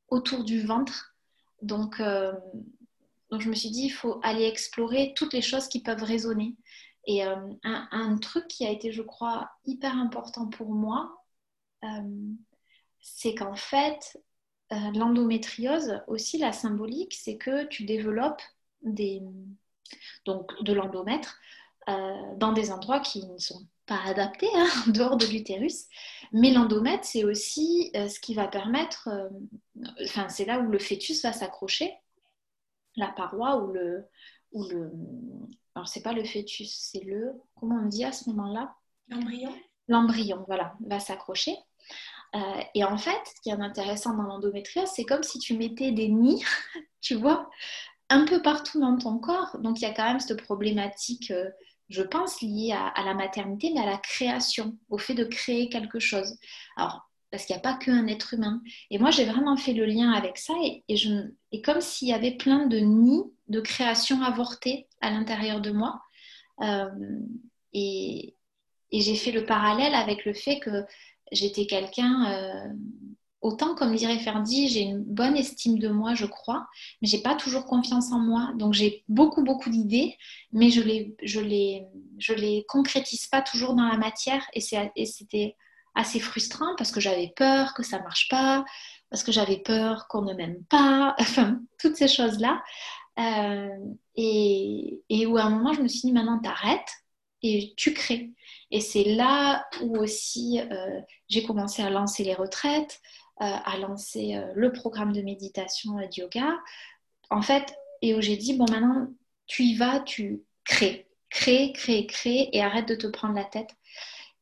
autour du ventre. Donc, euh, donc, je me suis dit, il faut aller explorer toutes les choses qui peuvent résonner. Et euh, un, truc qui a été, je crois, hyper important pour moi, euh, c'est qu'en fait, l'endométriose, aussi la symbolique, c'est que tu développes des donc de l'endomètre, euh, dans des endroits qui ne sont pas adaptés, hein, dehors de l'utérus. Mais l'endomètre, c'est aussi euh, ce qui va permettre, euh, enfin, c'est là où le fœtus va s'accrocher, la paroi ou le, ou le, alors c'est pas le fœtus, c'est le, comment on dit à ce moment-là? L'embryon. L'embryon, voilà, va s'accrocher. Euh, et en fait, ce qui est intéressant dans l'endométriose, c'est comme si tu mettais des nids, tu vois, un peu partout dans ton corps. Donc il y a quand même cette problématique, euh, je pense, liée à, la maternité, mais à la création, au fait de créer quelque chose. Alors, parce qu'il n'y a pas qu'un être humain. Et moi, j'ai vraiment fait le lien avec ça, et, je, comme s'il y avait plein de nids de création avortée à l'intérieur de moi. Euh, et, et j'ai fait le parallèle avec le fait que j'étais quelqu'un, euh, autant comme dirait Ferdi, j'ai une bonne estime de moi, je crois, mais j'ai pas toujours confiance en moi. Donc j'ai beaucoup, beaucoup d'idées, mais je les, je, les, je les concrétise pas toujours dans la matière. Et c'était assez frustrant parce que j'avais peur que ça marche pas, parce que j'avais peur qu'on ne m'aime pas, enfin, toutes ces choses-là. Euh, et, et où à un moment, je me suis dit, maintenant, t'arrêtes et tu crées. Et c'est là où aussi euh, j'ai commencé à lancer les retraites, euh, à lancer euh, le programme de méditation et de yoga. En fait, et où j'ai dit, bon, maintenant, tu y vas, tu crées. Crée, crée, crée et arrête de te prendre la tête.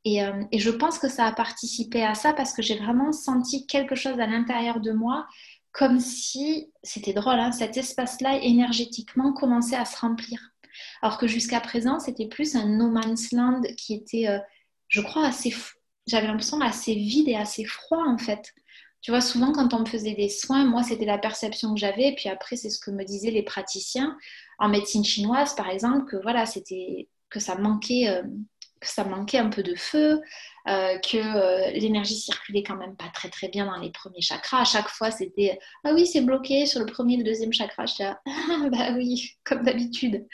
Et, et je pense que ça a participé à ça parce que j'ai vraiment senti quelque chose à l'intérieur de moi comme si, c'était drôle, hein, cet espace-là énergétiquement commençait à se remplir. Alors que jusqu'à présent, c'était plus un no man's land qui était, euh, je crois, assez, j'avais l'impression assez vide et assez froid en fait. Tu vois, souvent quand on me faisait des soins, moi c'était la perception que j'avais, puis après c'est ce que me disaient les praticiens en médecine chinoise, par exemple, que voilà, c'était que ça manquait, euh, que ça manquait un peu de feu, euh, que euh, l'énergie circulait quand même pas très très bien dans les premiers chakras. À chaque fois, c'était ah oui, c'est bloqué sur le premier et le deuxième chakra. Je disais ah bah oui, comme d'habitude.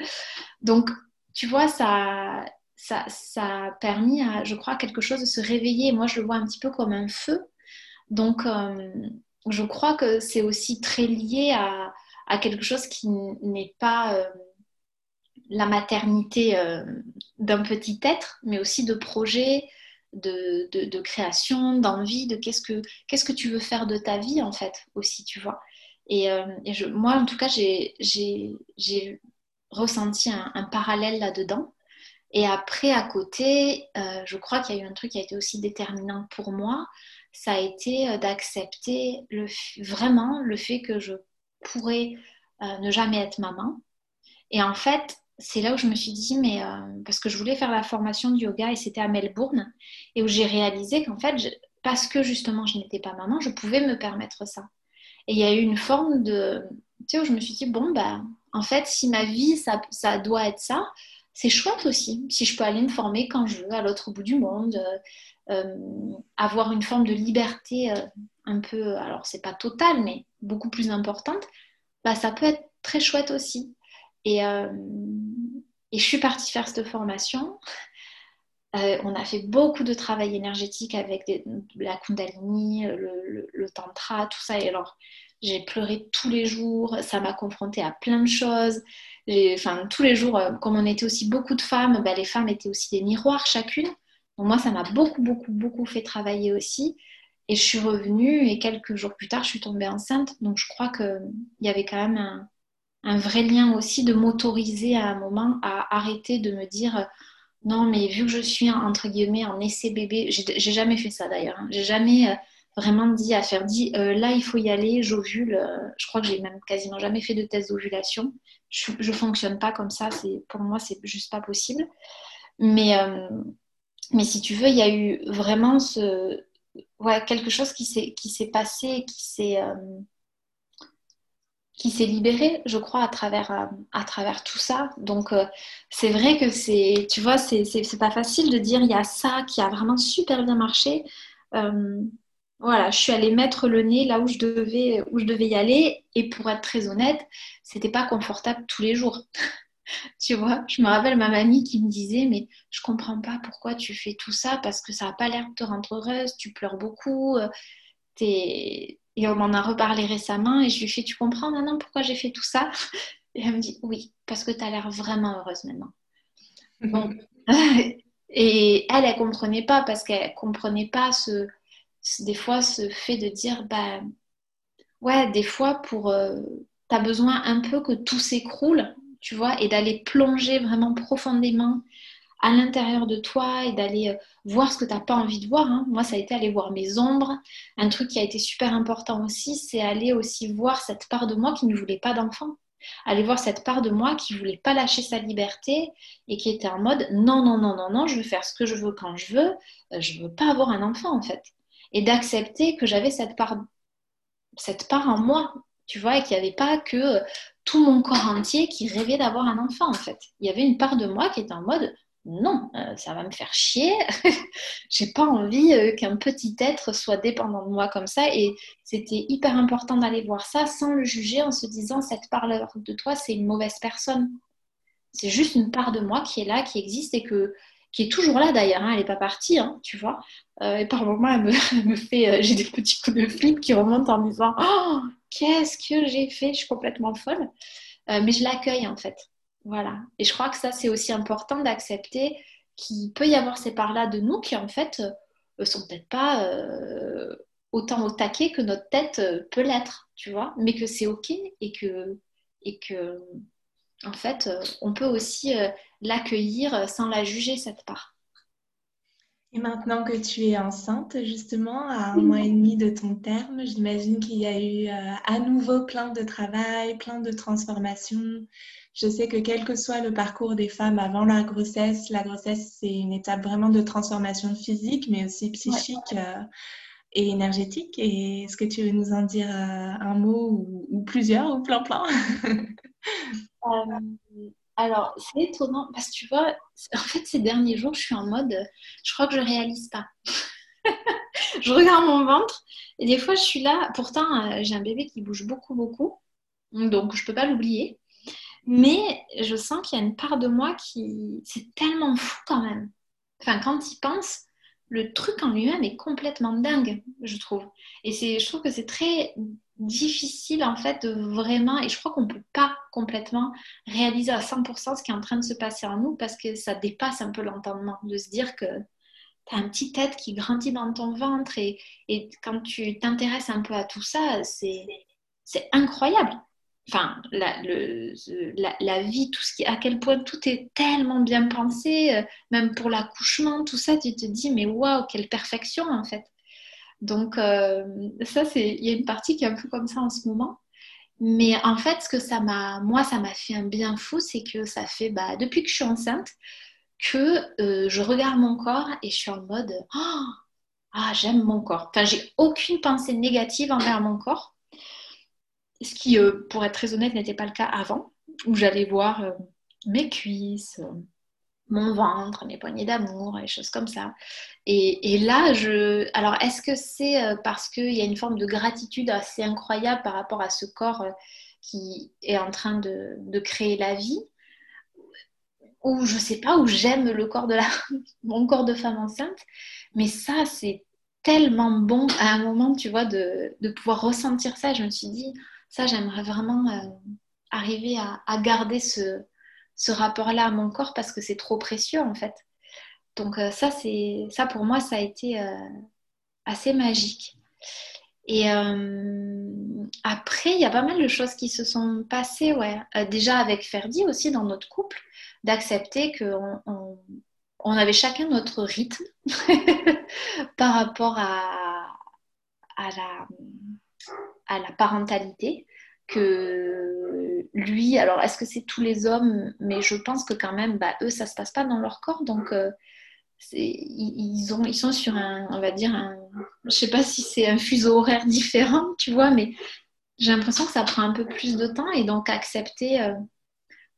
Donc, tu vois, ça, ça, ça a permis à, je crois, quelque chose de se réveiller. Moi, je le vois un petit peu comme un feu. Donc, euh, je crois que c'est aussi très lié à, quelque chose qui n'est pas la maternité euh, d'un petit être, mais aussi de projets, de, création, d'envie, de qu'est-ce que, qu'est-ce que tu veux faire de ta vie, en fait, aussi, tu vois. Et, euh, moi, en tout cas, j'ai, ressenti un, parallèle là-dedans. Et après, à côté, euh, je crois qu'il y a eu un truc qui a été aussi déterminant pour moi, ça a été d'accepter le, vraiment le fait que je pourrais ne jamais être maman. Et en fait, c'est là où je me suis dit, mais euh, parce que je voulais faire la formation de yoga et c'était à Melbourne, et où j'ai réalisé qu'en fait, parce que justement je n'étais pas maman, je pouvais me permettre ça. Et il y a eu une forme de, tu sais, où je me suis dit, bon, bah, en fait, si ma vie, ça, ça doit être ça, c'est chouette aussi. Si je peux aller me former quand je veux, à l'autre bout du monde, euh, euh, avoir une forme de liberté un peu, alors c'est pas totale, mais beaucoup plus importante, bah, ça peut être très chouette aussi. Et, euh, et, je suis partie faire cette formation. Euh, on a fait beaucoup de travail énergétique avec la Kundalini, le, Tantra, tout ça. Et alors, j'ai pleuré tous les jours. Ça m'a confrontée à plein de choses. Enfin, tous les jours, euh, comme on était aussi beaucoup de femmes, bah, les femmes étaient aussi des miroirs chacune. Donc moi, ça m'a beaucoup, beaucoup, beaucoup fait travailler aussi. Et je suis revenue et quelques jours plus tard, je suis tombée enceinte. Donc je crois qu'il y avait quand même un, vrai lien aussi de m'autoriser à un moment à arrêter de me dire euh, non, mais vu que je suis entre guillemets en essai bébé, j'ai jamais fait ça d'ailleurs, hein. j'ai jamais euh, vraiment dit à faire dit euh, là il faut y aller, j'ovule. je crois que j'ai même quasiment jamais fait de test d'ovulation. Je, je fonctionne pas comme ça, c'est pour moi c'est juste pas possible. Mais mais si tu veux, il y a eu vraiment ce ouais quelque chose qui s'est qui s'est passé, qui s'est qui s'est libéré, je crois, à travers, euh, à travers tout ça. Donc, euh, c'est vrai que c'est, tu vois, c'est, pas facile de dire il y a ça qui a vraiment super bien marché. Euh, voilà, je suis allée mettre le nez là où je devais, où je devais y aller. Et pour être très honnête, c'était pas confortable tous les jours. tu vois, je me rappelle ma mamie qui me disait Mais je comprends pas pourquoi tu fais tout ça parce que ça n'a pas l'air de te rendre heureuse, tu pleures beaucoup, t'es et on m'en a reparlé récemment et je lui fais Tu comprends maintenant pourquoi j'ai fait tout ça? Et elle me dit Oui, parce que tu as l'air vraiment heureuse maintenant. et elle, elle comprenait pas parce qu'elle comprenait pas ce, des fois ce fait de dire bah, Ouais, des fois, pour. Euh, tu as besoin un peu que tout s'écroule tu vois, et d'aller plonger vraiment profondément à l'intérieur de toi et d'aller euh, voir ce que tu n'as pas envie de voir. Hein. Moi, ça a été aller voir mes ombres. Un truc qui a été super important aussi, c'est aller aussi voir cette part de moi qui ne voulait pas d'enfant. Aller voir cette part de moi qui voulait pas lâcher sa liberté et qui était en mode non, non, non, non, non, je veux faire ce que je veux quand je veux. Euh, je veux pas avoir un enfant en fait. Et d'accepter que j'avais cette part, cette part en moi, tu vois, et qu'il n'y avait pas que euh, tout mon corps entier qui rêvait d'avoir un enfant en fait. Il y avait une part de moi qui était en mode non, euh, ça va me faire chier. J'ai pas envie euh, qu'un petit être soit dépendant de moi comme ça. Et c'était hyper important d'aller voir ça sans le juger en se disant cette part de toi, c'est une mauvaise personne. C'est juste une part de moi qui est là, qui existe et que, qui est toujours là d'ailleurs. Hein. elle n'est pas partie, hein, tu vois. Euh, et par moments, elle me, fait. j'ai des petits coups de flip qui remontent en me disant Oh, qu'est-ce que j'ai fait Je suis complètement folle. mais je l'accueille en fait. Voilà. Et je crois que ça, c'est aussi important d'accepter qu'il peut y avoir ces parts-là de nous qui, en fait, ne euh, sont peut-être pas euh, autant au taquet que notre tête euh, peut l'être, tu vois, mais que c'est OK et que, et que, en fait, on peut aussi l'accueillir sans la juger, cette part. Et maintenant que tu es enceinte, justement, à un mois et demi de ton terme, j'imagine qu'il y a eu à nouveau plein de travail, plein de transformations, je sais que quel que soit le parcours des femmes avant la grossesse, la grossesse, c'est une étape vraiment de transformation physique, mais aussi psychique euh, et énergétique. Et est-ce que tu veux nous en dire euh, un mot ou, plusieurs ou plein plein? euh, Alors, c'est étonnant parce que tu vois, en fait, ces derniers jours, je suis en mode, je crois que je réalise pas. je regarde mon ventre et des fois, je suis là. Pourtant, j'ai un bébé qui bouge beaucoup, beaucoup. Donc, je peux pas l'oublier. Mais je sens qu'il y a une part de moi qui. C'est tellement fou quand même. Enfin, quand il pense, le truc en lui-même est complètement dingue, je trouve. Et je trouve que c'est très difficile en fait de vraiment, et je crois qu'on ne peut pas complètement réaliser à 100% ce qui est en train de se passer en nous parce que ça dépasse un peu l'entendement, de se dire que tu as un petit tête qui grandit dans ton ventre et, et quand tu t'intéresses un peu à tout ça, c'est incroyable enfin, la, le, la, vie, tout ce qui, à quel point tout est tellement bien pensé, euh, même pour l'accouchement, tout ça, tu te dis, mais waouh, quelle perfection en fait. Donc, euh, ça, c'est, il y a une partie qui est un peu comme ça en ce moment. Mais en fait, ce que ça m'a, moi, ça m'a fait un bien fou, c'est que ça fait, bah, depuis que je suis enceinte, que euh, je regarde mon corps et je suis en mode, oh, ah, j'aime mon corps. Enfin, j'ai aucune pensée négative envers mon corps ce qui, euh, pour être très honnête, n'était pas le cas avant, où j'allais voir mes cuisses, mon ventre, mes poignées d'amour, des choses comme ça. Et, là, je... Alors, est-ce que c'est parce qu'il y a une forme de gratitude assez incroyable par rapport à ce corps qui est en train de, créer la vie? Ou je sais pas, où j'aime le corps de la, mon corps de femme enceinte, mais ça, c'est tellement bon à un moment, tu vois, de, de pouvoir ressentir ça. Je me suis dit, ça, j'aimerais vraiment euh, arriver à, garder ce, rapport-là à mon corps parce que c'est trop précieux en fait. Donc euh, ça, c'est ça pour moi, ça a été euh, assez magique. Et après, il y a pas mal de choses qui se sont passées, ouais. déjà avec Ferdi aussi dans notre couple, d'accepter qu'on on, avait chacun notre rythme par rapport à, à la à la parentalité que lui, alors est-ce que c'est tous les hommes? Mais je pense que quand même, bah, eux, ça se passe pas dans leur corps, donc euh, ils, ont, ils sont sur un, on va dire, un, je sais pas si c'est un fuseau horaire différent, tu vois, mais j'ai l'impression que ça prend un peu plus de temps et donc accepter, euh,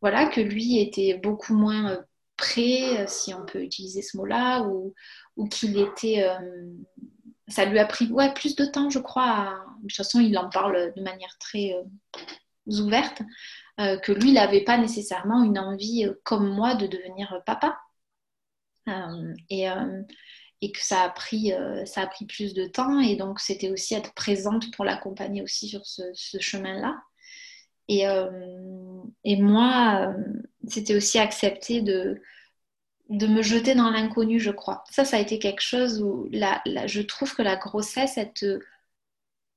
voilà, que lui était beaucoup moins euh, prêt, si on peut utiliser ce mot-là, ou qu'il était ça lui a pris ouais, plus de temps, je crois. De toute façon, il en parle de manière très euh, ouverte, euh, que lui, il n'avait pas nécessairement une envie, euh, comme moi, de devenir papa. et, et, que ça a, pris, ça a pris plus de temps. Et donc, c'était aussi être présente pour l'accompagner aussi sur ce, ce chemin-là. Et, et moi, c'était aussi accepter de de me jeter dans l'inconnu, je crois. Ça, ça a été quelque chose où la, je trouve que la grossesse, elle te...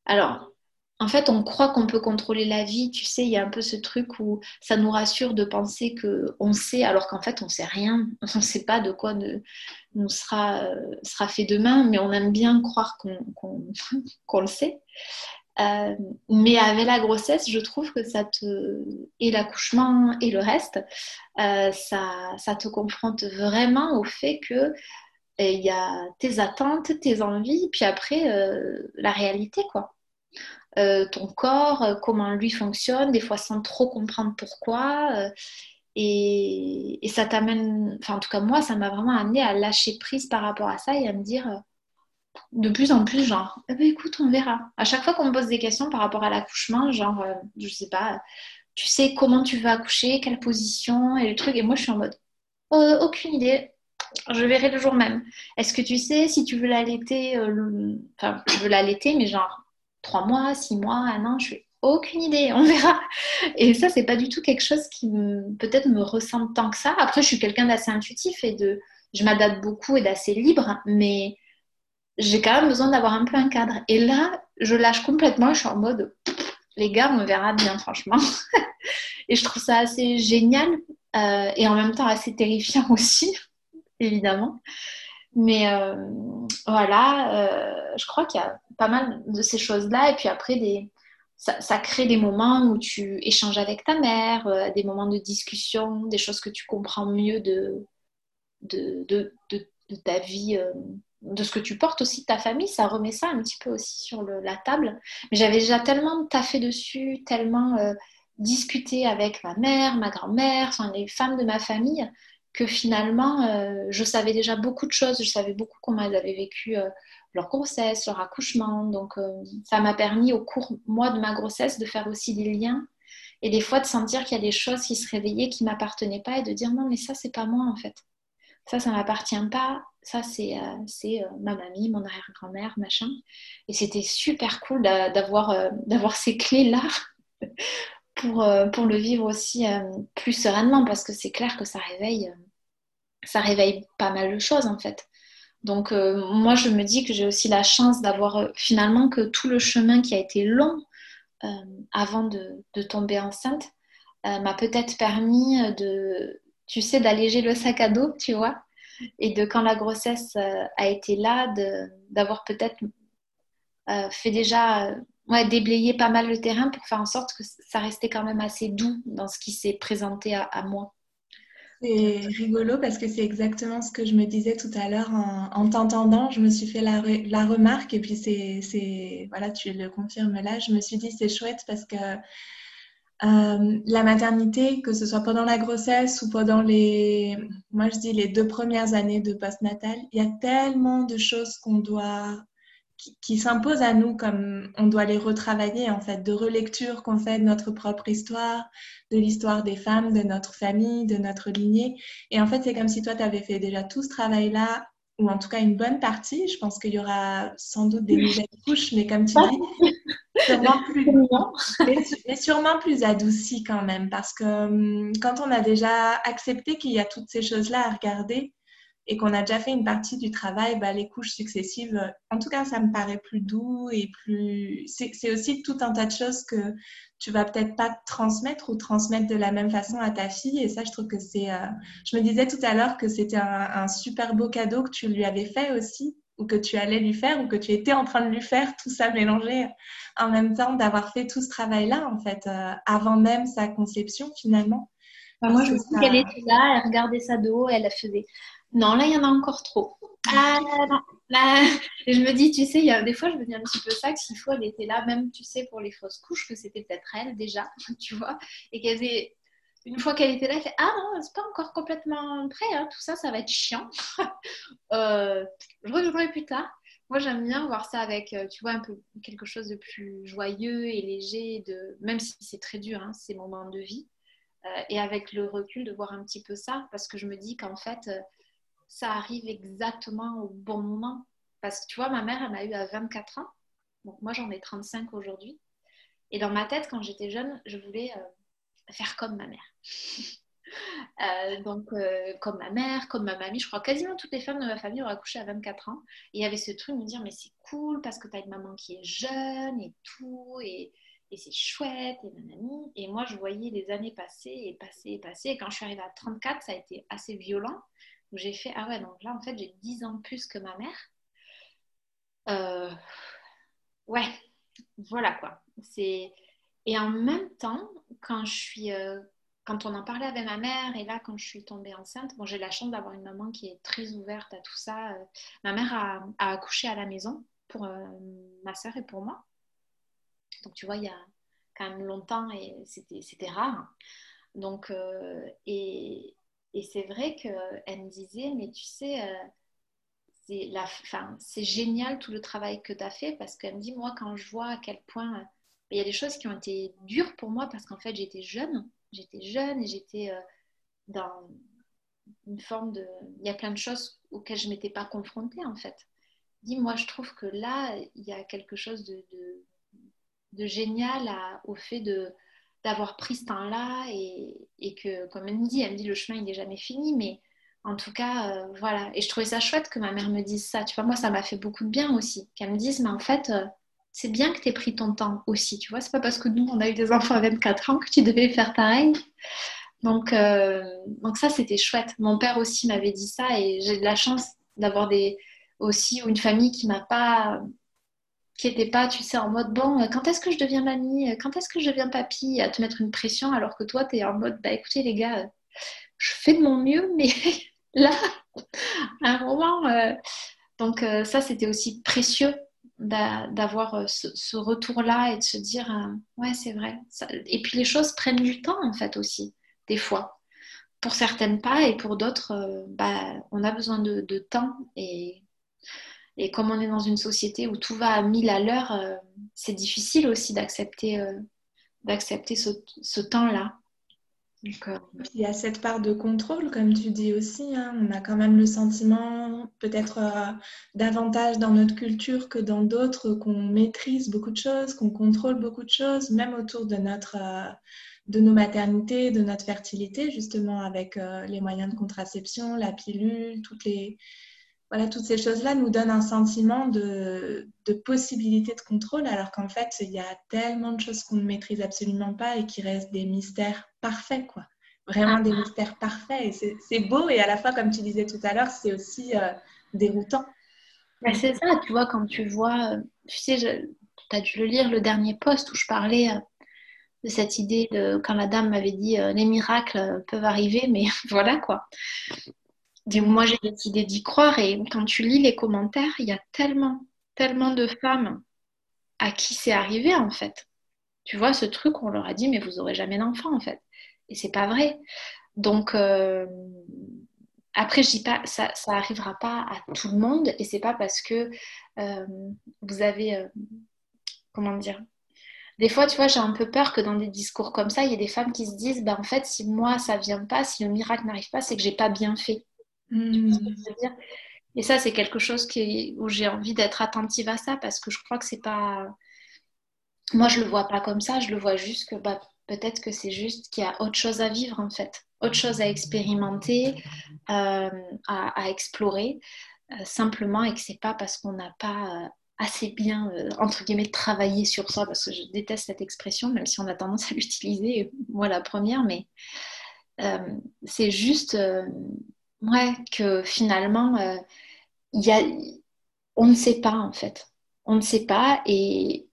Alors, en fait, on croit qu'on peut contrôler la vie. Tu sais, il y a un peu ce truc où ça nous rassure de penser qu'on sait, alors qu'en fait, on sait rien. On ne sait pas de quoi nous sera, sera fait demain, mais on aime bien croire qu'on le sait. Euh, mais avec la grossesse, je trouve que ça te. et l'accouchement et le reste, euh, ça, te confronte vraiment au fait que eh, il y a tes attentes, tes envies, puis après euh, la réalité, quoi. Euh, ton corps, euh, comment lui fonctionne, des fois sans trop comprendre pourquoi. Euh, et, ça t'amène, enfin en tout cas moi, ça m'a vraiment amené à lâcher prise par rapport à ça et à me dire de plus en plus genre, eh ben, écoute, on verra. À chaque fois qu'on me pose des questions par rapport à l'accouchement, genre, je sais pas, tu sais comment tu vas accoucher, quelle position et le truc, et moi je suis en mode, aucune idée, je verrai le jour même. Est-ce que tu sais si tu veux l'allaiter, enfin, je veux l'allaiter, mais genre, trois mois, six mois, un an, je n'ai aucune idée, on verra. Et ça, c'est pas du tout quelque chose qui peut-être me ressemble tant que ça. Après, je suis quelqu'un d'assez intuitif et de, je m'adapte beaucoup et d'assez libre, mais j'ai quand même besoin d'avoir un peu un cadre. Et là, je lâche complètement, je suis en mode, les gars, on verra bien, franchement. et je trouve ça assez génial euh, et en même temps assez terrifiant aussi, évidemment. Mais euh, voilà, euh, je crois qu'il y a pas mal de ces choses-là. Et puis après, ça, crée des moments où tu échanges avec ta mère, des moments de discussion, des choses que tu comprends mieux de, de, de, de, ta vie, de ce que tu portes aussi de ta famille. Ça remet ça un petit peu aussi sur la table. Mais j'avais déjà tellement taffé dessus, tellement discuté avec ma mère, ma grand-mère, enfin les femmes de ma famille que finalement, euh, je savais déjà beaucoup de choses. Je savais beaucoup comment elles avaient vécu euh, leur grossesse, leur accouchement. Donc, euh, ça m'a permis au cours, moi, de ma grossesse, de faire aussi des liens et des fois de sentir qu'il y a des choses qui se réveillaient, qui m'appartenaient pas et de dire non, mais ça, c'est pas moi en fait. Ça, ça m'appartient pas. Ça, c'est ma mamie, mon arrière-grand-mère, machin. Et c'était super cool d'avoir ces clés-là pour, euh, pour le vivre aussi euh, plus sereinement parce que c'est clair que ça réveille, euh, ça réveille pas mal de choses en fait. Donc moi je me dis que j'ai aussi la chance d'avoir finalement que tout le chemin qui a été long avant de, de, tomber enceinte m'a peut-être permis de, tu sais, d'alléger le sac à dos, tu vois, et de quand la grossesse a été là, d'avoir peut-être fait déjà ouais, déblayer pas mal le terrain pour faire en sorte que ça restait quand même assez doux dans ce qui s'est présenté à, moi. C'est rigolo parce que c'est exactement ce que je me disais tout à l'heure en, t'entendant. Je me suis fait la, la remarque et puis c'est, voilà, tu le confirmes là. Je me suis dit c'est chouette parce que euh, la maternité, que ce soit pendant la grossesse ou pendant les, moi je dis les deux premières années de postnatal, il y a tellement de choses qu'on doit qui, s'imposent à nous comme on doit les retravailler en fait, de relecture qu'on fait de notre propre histoire, de l'histoire des femmes, de notre famille, de notre lignée. Et en fait, c'est comme si toi, tu avais fait déjà tout ce travail-là, ou en tout cas une bonne partie. Je pense qu'il y aura sans doute des nouvelles couches, mais comme tu dis, sûrement plus, mais, sûrement plus adouci quand même, parce que hum, quand on a déjà accepté qu'il y a toutes ces choses-là à regarder, et qu'on a déjà fait une partie du travail, bah, les couches successives, en tout cas, ça me paraît plus doux et plus. C'est aussi tout un tas de choses que tu vas peut-être pas transmettre ou transmettre de la même façon à ta fille. Et ça, je trouve que c'est. Euh, je me disais tout à l'heure que c'était un, super beau cadeau que tu lui avais fait aussi, ou que tu allais lui faire, ou que tu étais en train de lui faire, tout ça mélangé en même temps, d'avoir fait tout ce travail-là, en fait, euh, avant même sa conception, finalement. Bah, moi, je me suis qu'elle était là, elle regardait ça de haut, elle faisait non, là, il y en a encore trop. Ah non, là, et je me dis, tu sais, il y a des fois, je me dis un petit peu ça, que s'il faut, elle était là, même, tu sais, pour les fausses couches, que c'était peut-être elle déjà, tu vois, et qu'elle avait, une fois qu'elle était là, elle fait, ah non, c'est pas encore complètement prêt, hein, tout ça, ça va être chiant. euh, je reviendrai plus tard. Moi, j'aime bien voir ça avec, euh, tu vois, un peu quelque chose de plus joyeux et léger, de, même si c'est très dur, hein, ces moments de vie. Euh, et avec le recul, de voir un petit peu ça, parce que je me dis qu'en fait, euh, ça arrive exactement au bon moment. Parce que tu vois, ma mère, elle m'a eu à 24 ans. Donc moi, j'en ai 35 aujourd'hui. Et dans ma tête, quand j'étais jeune, je voulais faire comme ma mère. Euh, donc, euh, comme ma mère, comme ma mamie, je crois quasiment toutes les femmes de ma famille ont accouché à 24 ans. Et il y avait ce truc de me dire, mais c'est cool parce que tu as une maman qui est jeune et tout, et, c'est chouette, et nanani. Et moi, je voyais les années passer et passer et passer. Et quand je suis arrivée à 34, ça a été assez violent. J'ai fait, ah ouais, donc là, en fait, j'ai 10 ans plus que ma mère. Euh, ouais, voilà quoi. C'est... Et en même temps, quand je suis quand on en parlait avec ma mère et là quand je suis tombée enceinte, bon j'ai la chance d'avoir une maman qui est très ouverte à tout ça. Euh, ma mère a, accouché à la maison pour euh, ma soeur et pour moi. Donc tu vois, il y a quand même longtemps et c'était rare. Donc euh, et, et c'est vrai qu'elle me disait, mais tu sais, c'est génial tout le travail que tu as fait parce qu'elle me dit, moi quand je vois à quel point il y a des choses qui ont été dures pour moi parce qu'en fait j'étais jeune j'étais jeune et j'étais euh, dans une forme de... Il y a plein de choses auxquelles je ne m'étais pas confrontée en fait. Dis-moi, je trouve que là, il y a quelque chose de, génial au fait de d'avoir pris ce temps-là et, et, que, comme elle me dit, elle me dit le chemin il n'est jamais fini, mais en tout cas, euh, voilà. Et je trouvais ça chouette que ma mère me dise ça. Tu vois, moi, ça m'a fait beaucoup de bien aussi. Qu'elle me dise, mais en fait, euh, c'est bien que tu aies pris ton temps aussi, tu vois. C'est pas parce que nous, on a eu des enfants à 24 ans que tu devais faire pareil. Donc, euh, donc ça, c'était chouette. Mon père aussi m'avait dit ça et j'ai de la chance d'avoir des aussi une famille qui m'a pas qui n'était pas, tu sais, en mode bon, quand est-ce que je deviens mamie? Quand est-ce que je deviens papy? À te mettre une pression alors que toi, tu es en mode bah écoutez les gars, je fais de mon mieux, mais là, un moment. Euh, donc, euh, ça, c'était aussi précieux d'avoir euh, ce, retour-là et de se dire euh, ouais c'est vrai. Et puis les choses prennent du temps en fait aussi des fois. Pour certaines pas et pour d'autres euh, bah, on a besoin de, temps et, comme on est dans une société où tout va à mille à l'heure c'est difficile aussi d'accepter ce temps-là il y a cette part de contrôle, comme tu dis aussi. Hein. On a quand même le sentiment, peut-être euh, davantage dans notre culture que dans d'autres, qu'on maîtrise beaucoup de choses, qu'on contrôle beaucoup de choses, même autour de, notre, euh, de nos maternités, de notre fertilité, justement avec les moyens de contraception, la pilule, toutes les, voilà, toutes ces choses-là nous donnent un sentiment de, de possibilité de contrôle, alors qu'en fait, il y a tellement de choses qu'on ne maîtrise absolument pas et qui restent des mystères parfaits, quoi. Vraiment des mystères parfaits. Et c'est beau et à la fois, comme tu disais tout à l'heure, c'est aussi euh, déroutant. c'est ça, tu vois, quand tu vois, euh, tu sais, tu as dû le lire, le dernier post où je parlais euh, de cette idée de quand la dame m'avait dit les miracles peuvent arriver, mais voilà quoi moi, j'ai décidé d'y croire. Et quand tu lis les commentaires, il y a tellement, tellement de femmes à qui c'est arrivé, en fait. Tu vois, ce truc, on leur a dit, mais vous aurez jamais d'enfant, en fait. Et c'est pas vrai. Donc, euh, après, je dis pas, ça, ça arrivera pas à tout le monde. Et c'est pas parce que euh, vous avez, euh, comment dire, des fois, tu vois, j'ai un peu peur que dans des discours comme ça, il y ait des femmes qui se disent, ben, en fait, si moi, ça vient pas, si le miracle n'arrive pas, c'est que j'ai pas bien fait. Hmm. Et ça, c'est quelque chose qui, où j'ai envie d'être attentive à ça parce que je crois que c'est pas. Moi, je le vois pas comme ça. Je le vois juste que bah, peut-être que c'est juste qu'il y a autre chose à vivre en fait, autre chose à expérimenter, euh, à, explorer, euh, simplement, et que c'est pas parce qu'on n'a pas euh, assez bien entre guillemets travaillé sur ça, parce que je déteste cette expression, même si on a tendance à l'utiliser, moi la première, mais c'est juste Ouais, que finalement, euh, y a, on ne sait pas en fait. On ne sait pas et,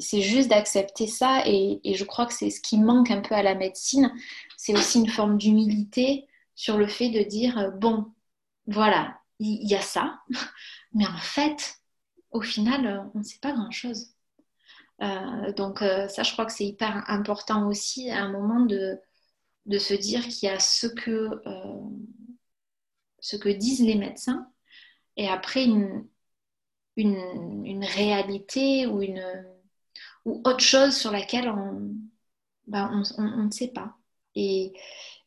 c'est juste d'accepter ça et, je crois que c'est ce qui manque un peu à la médecine. C'est aussi une forme d'humilité sur le fait de dire, euh, bon, voilà, il y, a ça, mais en fait, au final, euh, on ne sait pas grand-chose. donc ça, je crois que c'est hyper important aussi à un moment de, de se dire qu'il y a ce que ce que disent les médecins et après une, une, réalité ou, une, ou autre chose sur laquelle on, bah, on, ne sait pas. Et,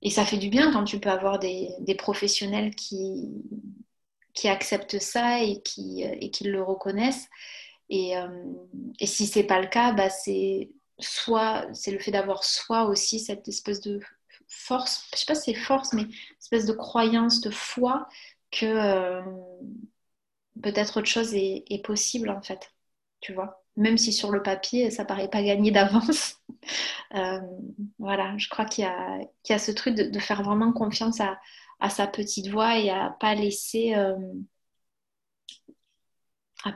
et, ça fait du bien quand tu peux avoir des, des professionnels qui, qui acceptent ça et qui, et qui le reconnaissent. Et, euh, et si c'est pas le cas, bah c'est soit c'est le fait d'avoir soi aussi cette espèce de force, je sais pas si c'est force, mais espèce de croyance, de foi que euh, peut-être autre chose est, possible en fait, tu vois. Même si sur le papier, ça paraît pas gagné d'avance. Euh, voilà, je crois qu'il y, y, a ce truc de, faire vraiment confiance à, sa petite voix et à pas laisser, euh,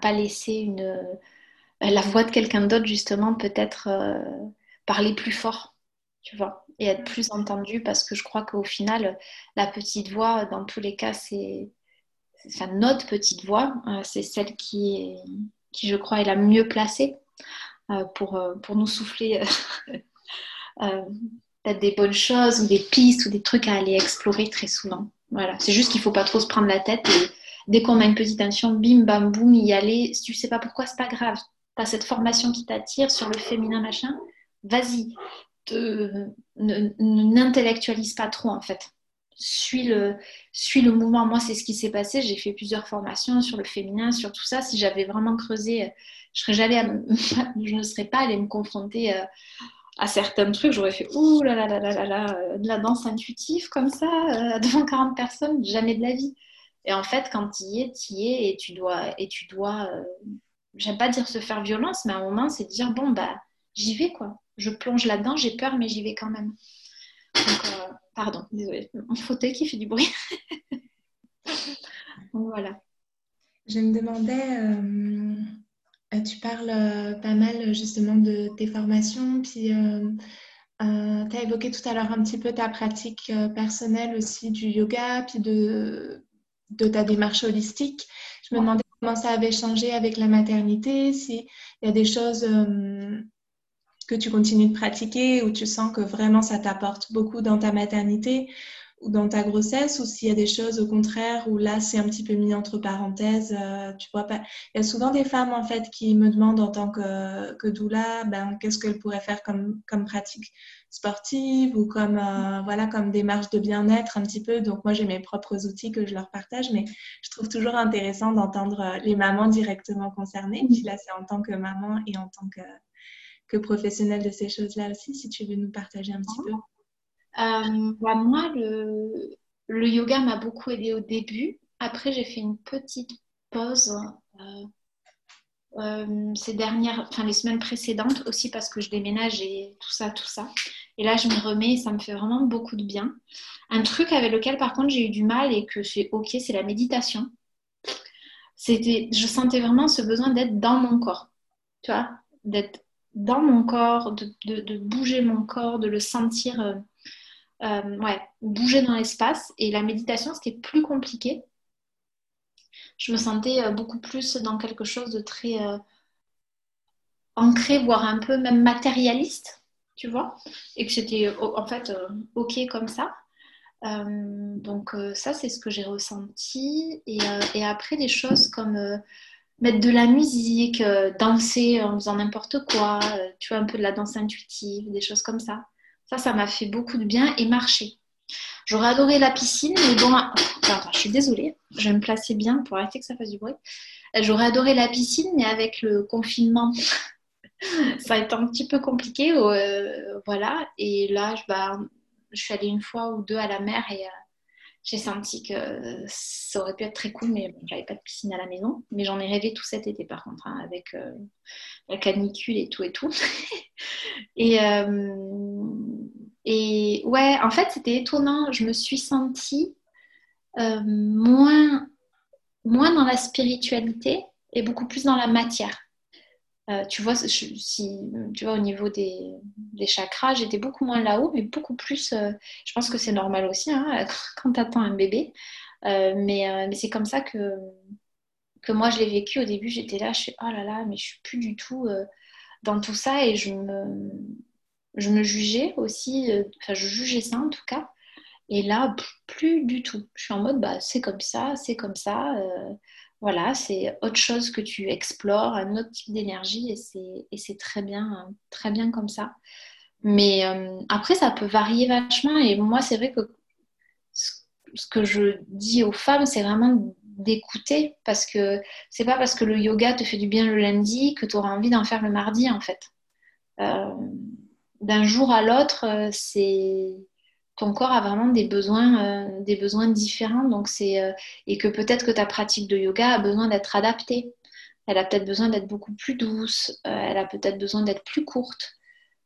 pas laisser une, la voix de quelqu'un d'autre justement peut-être parler plus fort, tu vois et être plus entendu parce que je crois qu'au final, la petite voix, dans tous les cas, c'est enfin, notre petite voix, euh, c'est celle qui, est, qui, je crois, est la mieux placée euh, pour, euh, pour nous souffler peut-être des bonnes choses ou des pistes ou des trucs à aller explorer très souvent. Voilà, c'est juste qu'il ne faut pas trop se prendre la tête et dès qu'on a une petite intention, bim, bam, boum, y aller. Si tu sais pas pourquoi, c'est pas grave. Tu as cette formation qui t'attire sur le féminin, machin, vas-y n'intellectualise pas trop en fait. Suis le, suis le mouvement. Moi, c'est ce qui s'est passé. J'ai fait plusieurs formations sur le féminin, sur tout ça. Si j'avais vraiment creusé, je, serais jamais je ne serais pas allée me confronter euh, à certains trucs. J'aurais fait ouh là là là là là euh, de la danse intuitive comme ça, euh, devant 40 personnes, jamais de la vie. Et en fait, quand tu y es, tu y es et tu dois, et tu dois j'aime pas dire se faire violence, mais à un moment, c'est dire bon, bah, j'y vais quoi je plonge là-dedans, j'ai peur, mais j'y vais quand même. Donc, euh, pardon, désolée, mon fauteuil qui fait du bruit. Donc, voilà. Je me demandais, euh, tu parles euh, pas mal justement de tes formations, puis tu as évoqué tout à l'heure un petit peu ta pratique personnelle aussi du yoga, puis de, de ta démarche holistique. Je me demandais comment ça avait changé avec la maternité, s'il y a des choses que tu continues de pratiquer ou tu sens que vraiment ça t'apporte beaucoup dans ta maternité ou dans ta grossesse ou s'il y a des choses au contraire où là c'est un petit peu mis entre parenthèses, euh, tu vois pas. Il y a souvent des femmes en fait qui me demandent en tant que, que doula, ben, qu'est-ce qu'elles pourraient faire comme, comme pratique sportive ou comme, euh, voilà, comme démarche de bien-être un petit peu. Donc moi j'ai mes propres outils que je leur partage, mais je trouve toujours intéressant d'entendre euh, les mamans directement concernées. Puis là c'est en tant que maman et en tant que que professionnelle de ces choses-là aussi, si tu veux nous partager un petit peu. Euh, bah, moi, le, le yoga m'a beaucoup aidé au début. Après, j'ai fait une petite pause euh, euh, ces dernières, enfin les semaines précédentes aussi parce que je déménage et tout ça, tout ça. Et là, je m'y remets et ça me fait vraiment beaucoup de bien. Un truc avec lequel, par contre, j'ai eu du mal et que c'est ok, c'est la méditation. C'était, je sentais vraiment ce besoin d'être dans mon corps, tu vois, d'être dans mon corps, de, bouger mon corps, de le sentir euh, euh, ouais, bouger dans l'espace. Et la méditation, c'était plus compliqué. Je me sentais euh, beaucoup plus dans quelque chose de très ancré, voire un peu même matérialiste, tu vois. Et que c'était en fait OK comme ça. donc ça, c'est ce que j'ai ressenti. Et, et, après, des choses comme mettre de la musique, euh, danser en faisant n'importe quoi, euh, tu vois, un peu de la danse intuitive, des choses comme ça. Ça, ça m'a fait beaucoup de bien et marcher. J'aurais adoré la piscine, mais bon, enfin, je suis désolée, je vais me placer bien pour arrêter que ça fasse du bruit. Euh, j'aurais adoré la piscine, mais avec le confinement, ça a été un petit peu compliqué. voilà, et là, je, bah, je suis allée une fois ou deux à la mer et j'ai senti que ça aurait pu être très cool, mais bon, j'avais pas de piscine à la maison. Mais j'en ai rêvé tout cet été par contre, hein, avec euh, la canicule et tout et tout. et, euh, et ouais, en fait, c'était étonnant. Je me suis sentie euh, moins, moins dans la spiritualité et beaucoup plus dans la matière. Euh, tu vois, si, tu vois, au niveau des, chakras, j'étais beaucoup moins là-haut, mais beaucoup plus. Euh, je pense que c'est normal aussi hein, quand tu attends un bébé. Euh, mais, mais c'est comme ça que, que moi je l'ai vécu. Au début, j'étais là, je suis oh là là, mais je suis plus du tout dans tout ça et je me, je me jugeais aussi. Enfin, je jugeais ça en tout cas. Et là, plus du tout. Je suis en mode, bah, c'est comme ça, c'est comme ça voilà, c'est autre chose que tu explores, un autre type d'énergie et c'est très bien, très bien comme ça. Mais euh, après, ça peut varier vachement et moi, c'est vrai que ce que je dis aux femmes, c'est vraiment d'écouter parce que c'est pas parce que le yoga te fait du bien le lundi que tu auras envie d'en faire le mardi en fait. Euh, d'un jour à l'autre, c'est ton corps a vraiment des besoins, des besoins différents. Donc c'est, et que peut-être que ta pratique de yoga a besoin d'être adaptée. Elle a peut-être besoin d'être beaucoup plus douce, elle a peut-être besoin d'être plus courte.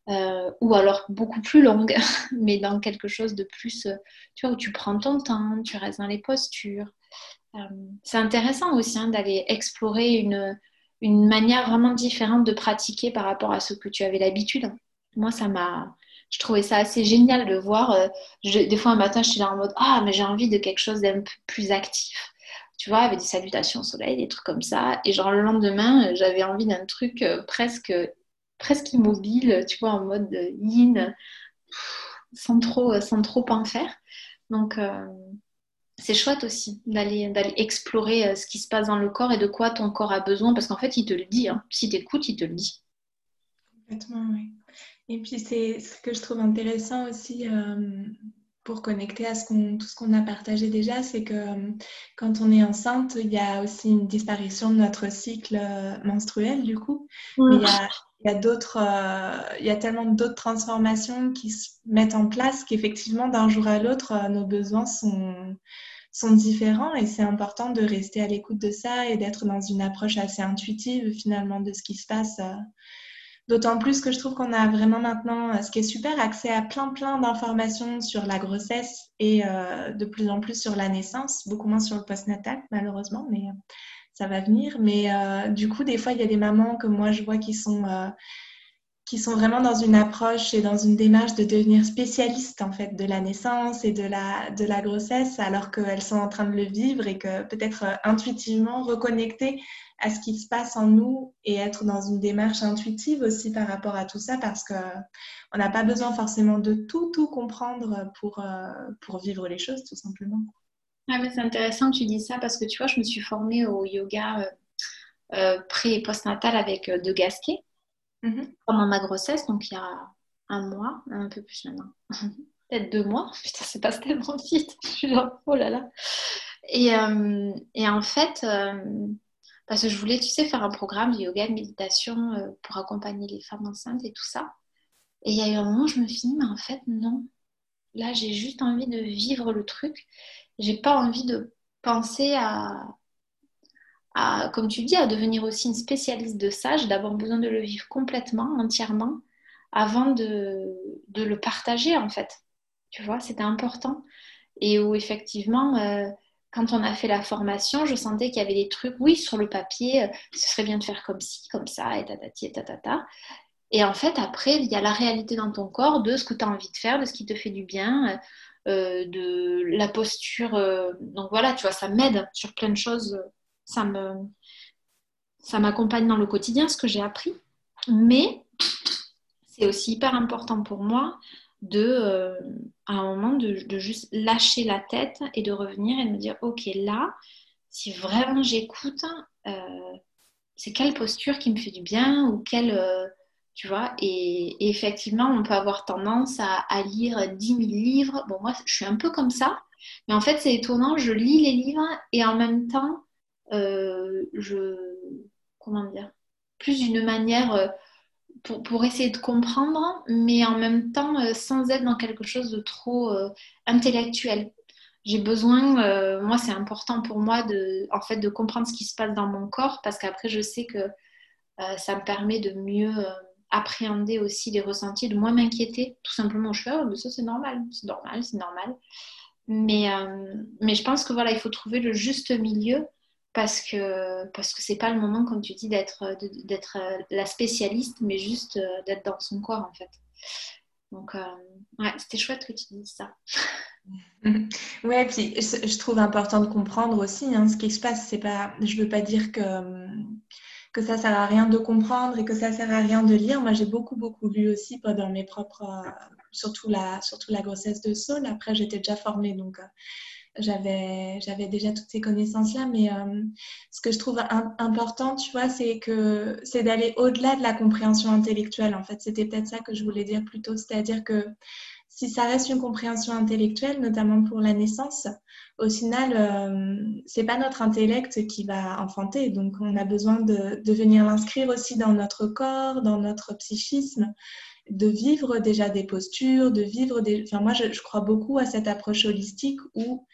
ou alors beaucoup plus longue, mais dans quelque chose de plus, tu vois, où tu prends ton temps, tu restes dans les postures, euh, c'est intéressant aussi hein, d'aller explorer une manière vraiment différente de pratiquer par rapport à ce que tu avais l'habitude. Moi, ça m'a. Je trouvais ça assez génial de voir. Euh, des fois, un matin, je suis là en mode Ah, mais j'ai envie de quelque chose d'un peu plus actif. Tu vois, avec des salutations au soleil, des trucs comme ça. Et genre, le lendemain, j'avais envie d'un truc euh, presque, presque immobile, tu vois, en mode yin, sans trop, sans en faire. Donc, c'est chouette aussi d'aller explorer euh, ce qui se passe dans le corps et de quoi ton corps a besoin parce qu'en fait il te le dit hein. si tu écoutes il te le dit complètement oui. Et puis c'est ce que je trouve intéressant aussi euh, pour connecter à ce tout ce qu'on a partagé déjà c'est que euh, quand on est enceinte il y a aussi une disparition de notre cycle menstruel du coup. Il y a il y a d'autres, il y a tellement d'autres transformations qui se mettent en place qu'effectivement d'un jour à l'autre, nos besoins sont, sont différents. Et c'est important de rester à l'écoute de ça et d'être dans une approche assez intuitive finalement de ce qui se passe. Euh. D'autant plus que je trouve qu'on a vraiment maintenant, euh, ce qui est super, accès à plein plein d'informations sur la grossesse et euh, de plus en plus sur la naissance, beaucoup moins sur le postnatal malheureusement, mais ça va venir. Mais du coup, des fois, il y a des mamans que moi je vois qui sont qui sont vraiment dans une approche et dans une démarche de devenir spécialistes en fait de la naissance et de la, de la grossesse alors qu'elles sont en train de le vivre et que peut-être euh, intuitivement reconnecter à ce qui se passe en nous et être dans une démarche intuitive aussi par rapport à tout ça parce que on n'a pas besoin forcément de tout tout comprendre pour, euh, pour vivre les choses tout simplement. Ah, mais c'est intéressant que tu dis ça parce que tu vois, je me suis formée au yoga euh, pré- et postnatal avec De Gasquet. Mhm. pendant ma grossesse, donc il y a un mois, un peu plus maintenant, peut-être deux mois. Putain, c'est passé tellement vite. Je suis genre, oh là là. Et, euh, et en fait, euh, parce que je voulais, tu sais, faire un programme de yoga, de méditation euh, pour accompagner les femmes enceintes et tout ça. Et il y a eu un moment je me suis dit, mais en fait, non. Là, j'ai juste envie de vivre le truc. J'ai pas envie de penser à, comme tu dis, à devenir aussi une spécialiste de ça. J'ai d'abord besoin de le vivre complètement, entièrement, avant de, le partager, en fait. Tu vois, c'était important. Et où effectivement, euh, quand on a fait la formation, je sentais qu'il y avait des trucs, oui, sur le papier, euh, ce serait bien de faire comme ci, comme ça, et tatati, et tatata. Et en fait, après, il y a la réalité dans ton corps de ce que tu as envie de faire, de ce qui te fait du bien, euh, de la posture. donc voilà, tu vois, ça m'aide sur plein de choses ça me ça m'accompagne dans le quotidien, ce que j'ai appris. Mais c'est aussi hyper important pour moi de, euh, à un moment, de, juste lâcher la tête et de revenir et de me dire, ok, là, si vraiment j'écoute, euh, c'est quelle posture qui me fait du bien ou quelle, euh, tu vois, et, effectivement, on peut avoir tendance à, à, lire 10 000 livres. Bon, moi, je suis un peu comme ça, mais en fait, c'est étonnant, je lis les livres et en même temps, euh, je, comment dire, plus d'une manière euh, pour, pour, essayer de comprendre, mais en même temps euh, sans être dans quelque chose de trop intellectuel. J'ai besoin, moi c'est important pour moi de, en fait, de comprendre ce qui se passe dans mon corps parce qu'après je sais que ça me permet de mieux appréhender aussi les ressentis, de moins m'inquiéter. Tout simplement, je fais, oh, mais ça c'est normal, c'est normal, c'est normal. Mais, mais je pense que voilà, il faut trouver le juste milieu parce que parce que c'est pas le moment comme tu dis d'être d'être euh, la spécialiste mais juste euh, d'être dans son corps en fait. Donc euh, ouais c'était chouette que tu dises ça. Ouais puis je, trouve important de comprendre aussi hein, ce qui se passe. C'est pas je veux pas dire que que ça sert à rien de comprendre et que ça sert à rien de lire. Moi j'ai beaucoup beaucoup lu aussi pendant mes propres surtout la surtout la grossesse de Saul. Après j'étais déjà formée donc j'avais j'avais déjà toutes ces connaissances là mais euh, ce que je trouve important tu vois c'est que c'est d'aller au-delà de la compréhension intellectuelle en fait. C'était peut-être ça que je voulais dire plus tôt. C'est-à-dire que si ça reste une compréhension intellectuelle notamment pour la naissance au final euh, c'est pas notre intellect qui va enfanter. Donc on a besoin de, de venir l'inscrire aussi dans notre corps dans notre psychisme de vivre déjà des postures, de vivre des... Enfin, moi, je, crois beaucoup à cette approche holistique où,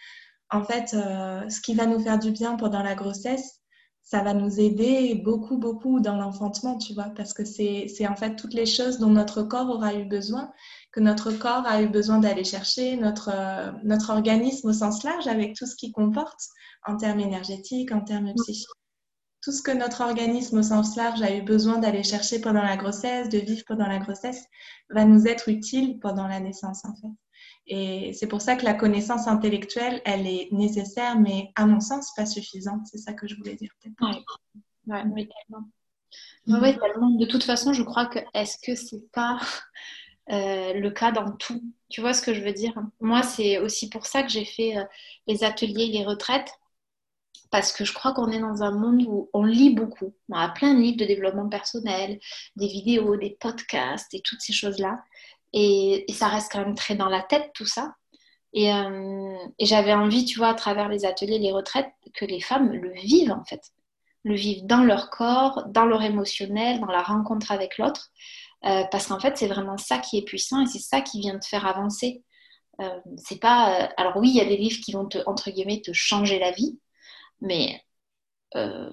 en fait, euh, ce qui va nous faire du bien pendant la grossesse, ça va nous aider beaucoup, beaucoup dans l'enfantement, tu vois, parce que c'est en fait toutes les choses dont notre corps aura eu besoin, que notre corps a eu besoin d'aller chercher, notre, euh, notre organisme au sens large, avec tout ce qu'il comporte en termes énergétiques, en termes psychiques tout ce que notre organisme au sens large a eu besoin d'aller chercher pendant la grossesse, de vivre pendant la grossesse, va nous être utile pendant la naissance en fait. Et c'est pour ça que la connaissance intellectuelle, elle est nécessaire, mais à mon sens, pas suffisante. C'est ça que je voulais dire oui, tellement. De toute façon, je crois que est-ce que c'est pas euh, le cas dans tout? Tu vois ce que je veux dire? Moi, c'est aussi pour ça que j'ai fait euh, les ateliers, les retraites parce que je crois qu'on est dans un monde où on lit beaucoup. On a plein de livres de développement personnel, des vidéos, des podcasts et toutes ces choses-là. Et, ça reste quand même très dans la tête, tout ça. Euh, et, j'avais envie, tu vois, à travers les ateliers, les retraites, que les femmes le vivent en fait. Le vivent dans leur corps, dans leur émotionnel, dans la rencontre avec l'autre. Euh, parce qu'en fait, c'est vraiment ça qui est puissant et c'est ça qui vient te faire avancer. Euh, c'est pas. alors oui, il y a des livres qui vont te, entre guillemets, te changer la vie mais euh,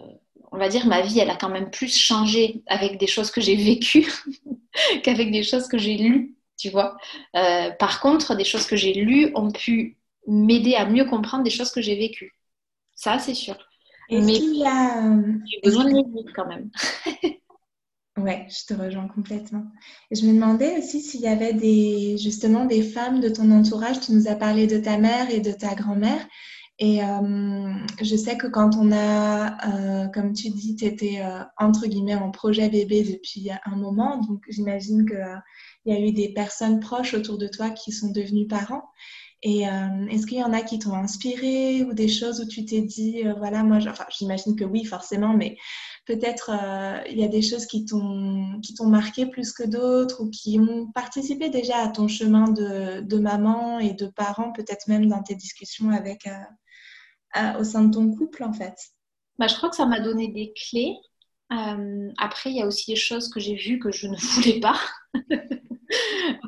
on va dire ma vie, elle a quand même plus changé avec des choses que j'ai vécues qu'avec des choses que j'ai lues, tu vois. Euh, par contre, des choses que j'ai lues ont pu m'aider à mieux comprendre des choses que j'ai vécues. Ça, c'est sûr. Mais y a... j'ai besoin de les quand même. Ouais, je te rejoins complètement. Et je me demandais aussi s'il y avait des, justement des femmes de ton entourage. Tu nous as parlé de ta mère et de ta grand-mère. Et euh, je sais que quand on a, euh, comme tu dis, tu étais euh, entre guillemets en projet bébé depuis un moment, donc j'imagine qu'il y a eu des personnes proches autour de toi qui sont devenues parents. Et est-ce qu'il y en a qui t'ont inspiré ou des choses où tu t'es dit, voilà, moi, enfin, j'imagine que oui, forcément, mais peut-être il y a des choses qui t'ont qui t'ont marqué plus que d'autres ou qui ont participé déjà à ton chemin de, de maman et de parent, peut-être même dans tes discussions avec au sein de ton couple en fait bah, Je crois que ça m'a donné des clés. Euh, après, il y a aussi des choses que j'ai vues que je ne voulais pas.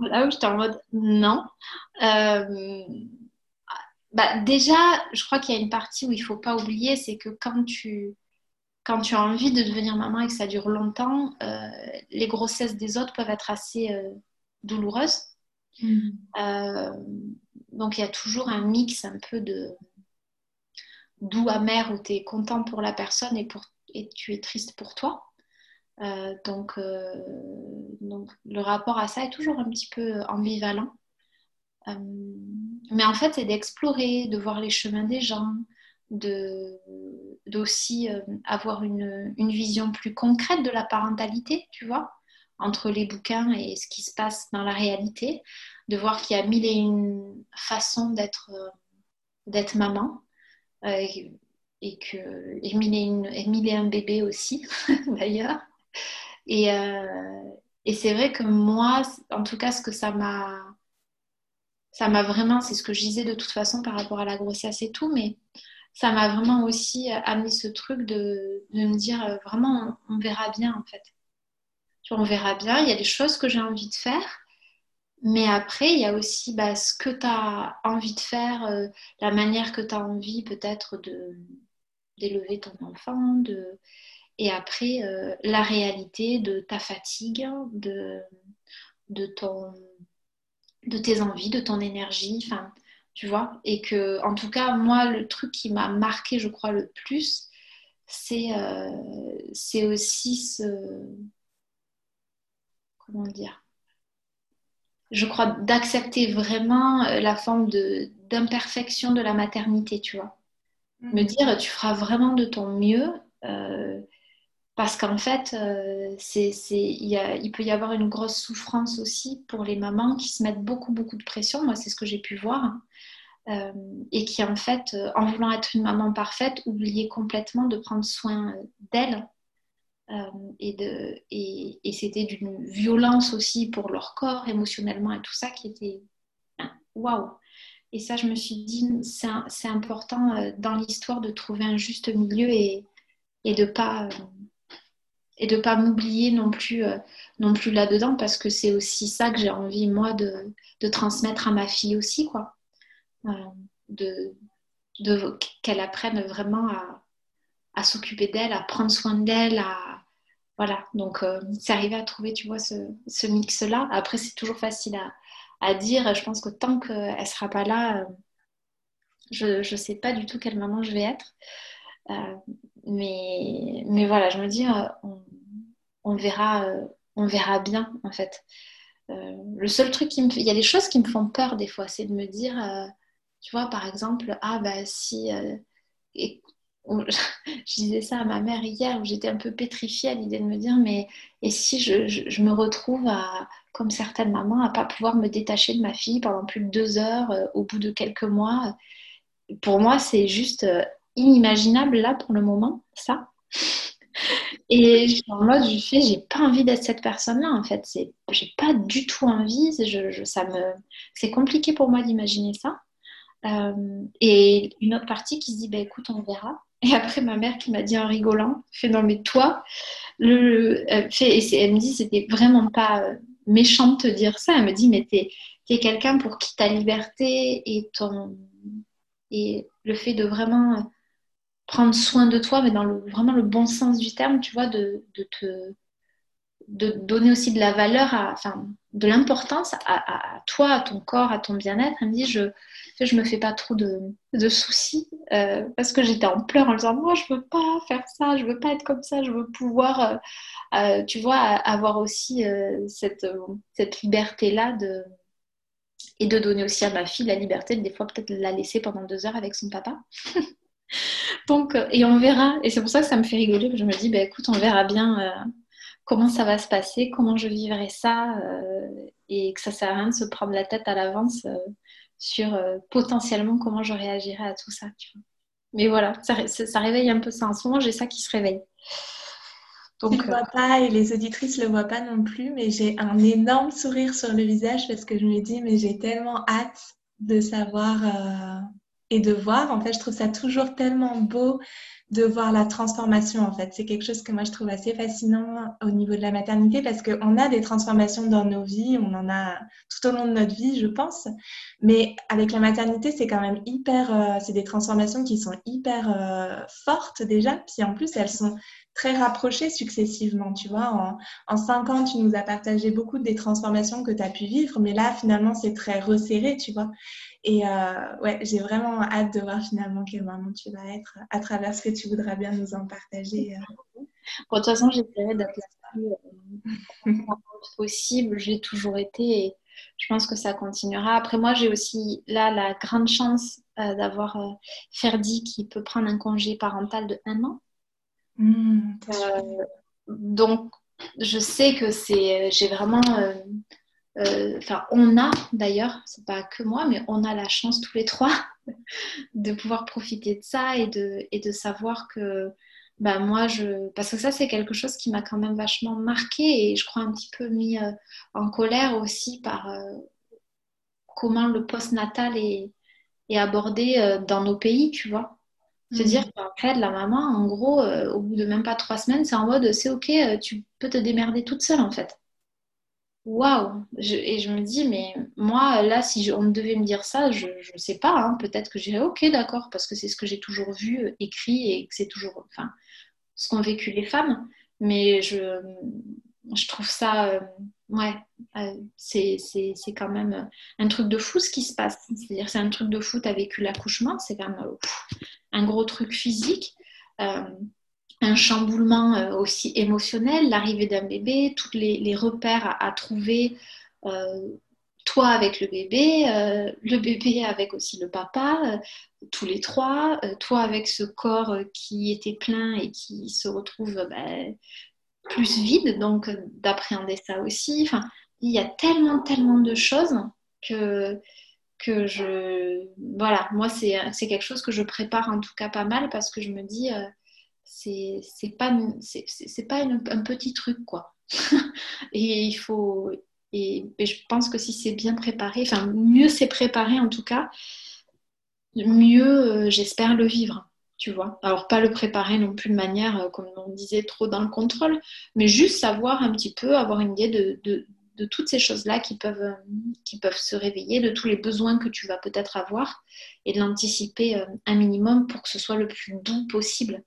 Là où j'étais en mode non. Euh, bah, déjà, je crois qu'il y a une partie où il ne faut pas oublier, c'est que quand tu, quand tu as envie de devenir maman et que ça dure longtemps, euh, les grossesses des autres peuvent être assez douloureuses. Mmh. donc il y a toujours un mix un peu de, doux, amer, où tu es content pour la personne et, pour, et tu es triste pour toi. Euh, donc, euh, donc, le rapport à ça est toujours un petit peu ambivalent. Euh, mais en fait, c'est d'explorer, de voir les chemins des gens, d'aussi avoir une, une, vision plus concrète de la parentalité, tu vois, entre les bouquins et ce qui se passe dans la réalité, de voir qu'il y a mille et une façons d'être d'être maman, euh, et que Émile est, un bébé aussi, d'ailleurs. Et, euh, et c'est vrai que moi, en tout cas, ce que ça m'a ça m'a vraiment, c'est ce que je disais de toute façon par rapport à la grossesse et tout, mais ça m'a vraiment aussi amené ce truc de, de me dire euh, vraiment, on, verra bien en fait. on verra bien, il y a des choses que j'ai envie de faire, mais après, il y a aussi bah, ce que tu as envie de faire, euh, la manière que tu as envie peut-être d'élever ton enfant. De... Et après, euh, la réalité de ta fatigue, de, de, ton, de tes envies, de ton énergie. Enfin, tu vois Et que, en tout cas, moi, le truc qui m'a marqué, je crois, le plus, c'est euh, aussi ce... Comment dire je crois, d'accepter vraiment euh, la forme d'imperfection de, la maternité, tu vois. Me mm. dire, tu feras vraiment de ton mieux, euh, parce qu'en fait, euh, il, il, peut y avoir une grosse souffrance aussi pour les mamans qui se mettent beaucoup, beaucoup de pression. Moi, c'est ce que j'ai pu voir. et qui, en fait, en voulant être une maman parfaite, oubliaient complètement de prendre soin d'elles euh, et, de, et, c'était d'une violence aussi pour leur corps, émotionnellement et tout ça qui était waouh. Et ça, je me suis dit, c'est important euh, dans l'histoire de trouver un juste milieu et, et de pas, et de pas m'oublier non plus, non plus là-dedans, parce que c'est aussi ça que j'ai envie, moi, de, de, transmettre à ma fille aussi, quoi. de, de qu'elle apprenne vraiment à, à s'occuper d'elle, à prendre soin d'elle, à voilà. Donc c'est arrivé à trouver, tu vois, ce, mix-là. Après, c'est toujours facile à, dire. Je pense que tant qu'elle sera pas là, je ne sais pas du tout quelle maman je vais être. mais, mais voilà, je me dis, on, on verra, on verra bien en fait. le seul truc qui me il y a des choses qui me font peur des fois, c'est de me dire, tu vois, par exemple, ah bah si, euh, je disais ça à ma mère hier, où j'étais un peu pétrifiée à l'idée de me dire, mais et si je, me retrouve à, comme certaines mamans, à pas pouvoir me détacher de ma fille pendant plus de deux heures euh, au bout de quelques mois Pour moi, c'est juste euh, inimaginable là pour le moment, ça. Et en mode, je fais, j'ai pas envie d'être cette personne-là, en fait. C'est, j'ai pas du tout envie. Je, ça me, c'est compliqué pour moi d'imaginer ça. Euh, et une autre partie qui se dit, bah, écoute, on verra. Et après, ma mère qui m'a dit en rigolant, fait non, mais toi, le, fait, et elle me dit, c'était vraiment pas euh, méchant de te dire ça. Elle me dit, mais t'es es, quelqu'un pour qui ta liberté et, ton, et le fait de vraiment prendre soin de toi, mais dans le, vraiment le bon sens du terme, tu vois, de, te donner aussi de la valeur, à, de l'importance à, toi, à ton corps, à ton bien-être. Elle me dit, je je me fais pas trop de, soucis euh, parce que j'étais en pleurs en disant, moi, je veux pas faire ça, je veux pas être comme ça, je veux pouvoir, euh, euh, tu vois, avoir aussi cette, cette liberté-là de et de donner aussi à ma fille la liberté de des fois peut-être la laisser pendant deux heures avec son papa. Donc, et on verra. Et c'est pour ça que ça me fait rigoler. Que je me dis, bah, écoute, on verra bien comment ça va se passer, comment je vivrai ça, euh, et que ça sert à rien de se prendre la tête à l'avance euh, sur euh, potentiellement comment je réagirai à tout ça. Mais voilà, ça, ça, réveille un peu ça. En ce moment, j'ai ça qui se réveille. Donc, je ne vois pas et les auditrices ne le voient pas non plus, mais j'ai un énorme sourire sur le visage parce que je me dis, mais j'ai tellement hâte de savoir et de voir. En fait, je trouve ça toujours tellement beau de voir la transformation en fait. C'est quelque chose que moi je trouve assez fascinant au niveau de la maternité parce qu'on a des transformations dans nos vies, on en a tout au long de notre vie, je pense. Mais avec la maternité, c'est quand même hyper, euh, c'est des transformations qui sont hyper euh, fortes déjà. Puis en plus, elles sont très rapprochées successivement, tu vois. En, en, cinq ans, tu nous as partagé beaucoup des transformations que tu as pu vivre, mais là, finalement, c'est très resserré, tu vois. Et euh, ouais, j'ai vraiment hâte de voir finalement quelle maman tu vas être à travers ce que tu voudras bien nous en partager. Euh. de toute façon, j'essaierai d'être la plus euh, possible. J'ai toujours été et je pense que ça continuera. Après, moi, j'ai aussi là la grande chance d'avoir Ferdi qui peut prendre un congé parental de un an. Mmh, donc, je sais que c'est, j'ai vraiment euh, enfin on a d'ailleurs, c'est pas que moi, mais on a la chance tous les trois de pouvoir profiter de ça et de, et de savoir que bah, moi, je... parce que ça, c'est quelque chose qui m'a quand même vachement marqué et je crois un petit peu mis euh, en colère aussi par euh, comment le post-natal est, est abordé dans nos pays, tu vois. Se dire mmh. qu'en la maman, en gros, au bout de même pas trois semaines, c'est en mode c'est ok, tu peux te démerder toute seule en fait waouh Et je me dis, mais moi, là, si on devait me dire ça, je ne sais pas. Hein. Peut-être que j'irais, ok, d'accord, parce que c'est ce que j'ai toujours vu, euh, écrit, et que c'est toujours enfin, ce qu'ont vécu les femmes. Mais je, je trouve ça, euh, ouais, euh, c'est quand même un truc de fou ce qui se passe. C'est-à-dire, c'est un truc de fou, tu as vécu l'accouchement, c'est quand même un gros truc physique un chamboulement euh, aussi émotionnel, l'arrivée d'un bébé, tous les, repères à, trouver, euh, toi avec le bébé, euh, le bébé avec aussi le papa, tous les trois, toi avec ce corps qui était plein et qui se retrouve ben, plus vide, donc d'appréhender ça aussi. Enfin, il y a tellement, tellement de choses que que je voilà moi c'est quelque chose que je prépare en tout cas pas mal parce que je me dis c'est pas pas un petit truc quoi et il faut et, je pense que si c'est bien préparé enfin mieux c'est préparé en tout cas mieux euh, j'espère le vivre tu vois. Alors, pas le préparer non plus de manière, euh, comme on disait, trop dans le contrôle, mais juste savoir un petit peu, avoir une idée de, toutes ces choses-là qui peuvent, euh, qui peuvent se réveiller, de tous les besoins que tu vas peut-être avoir, et de l'anticiper un minimum pour que ce soit le plus doux possible.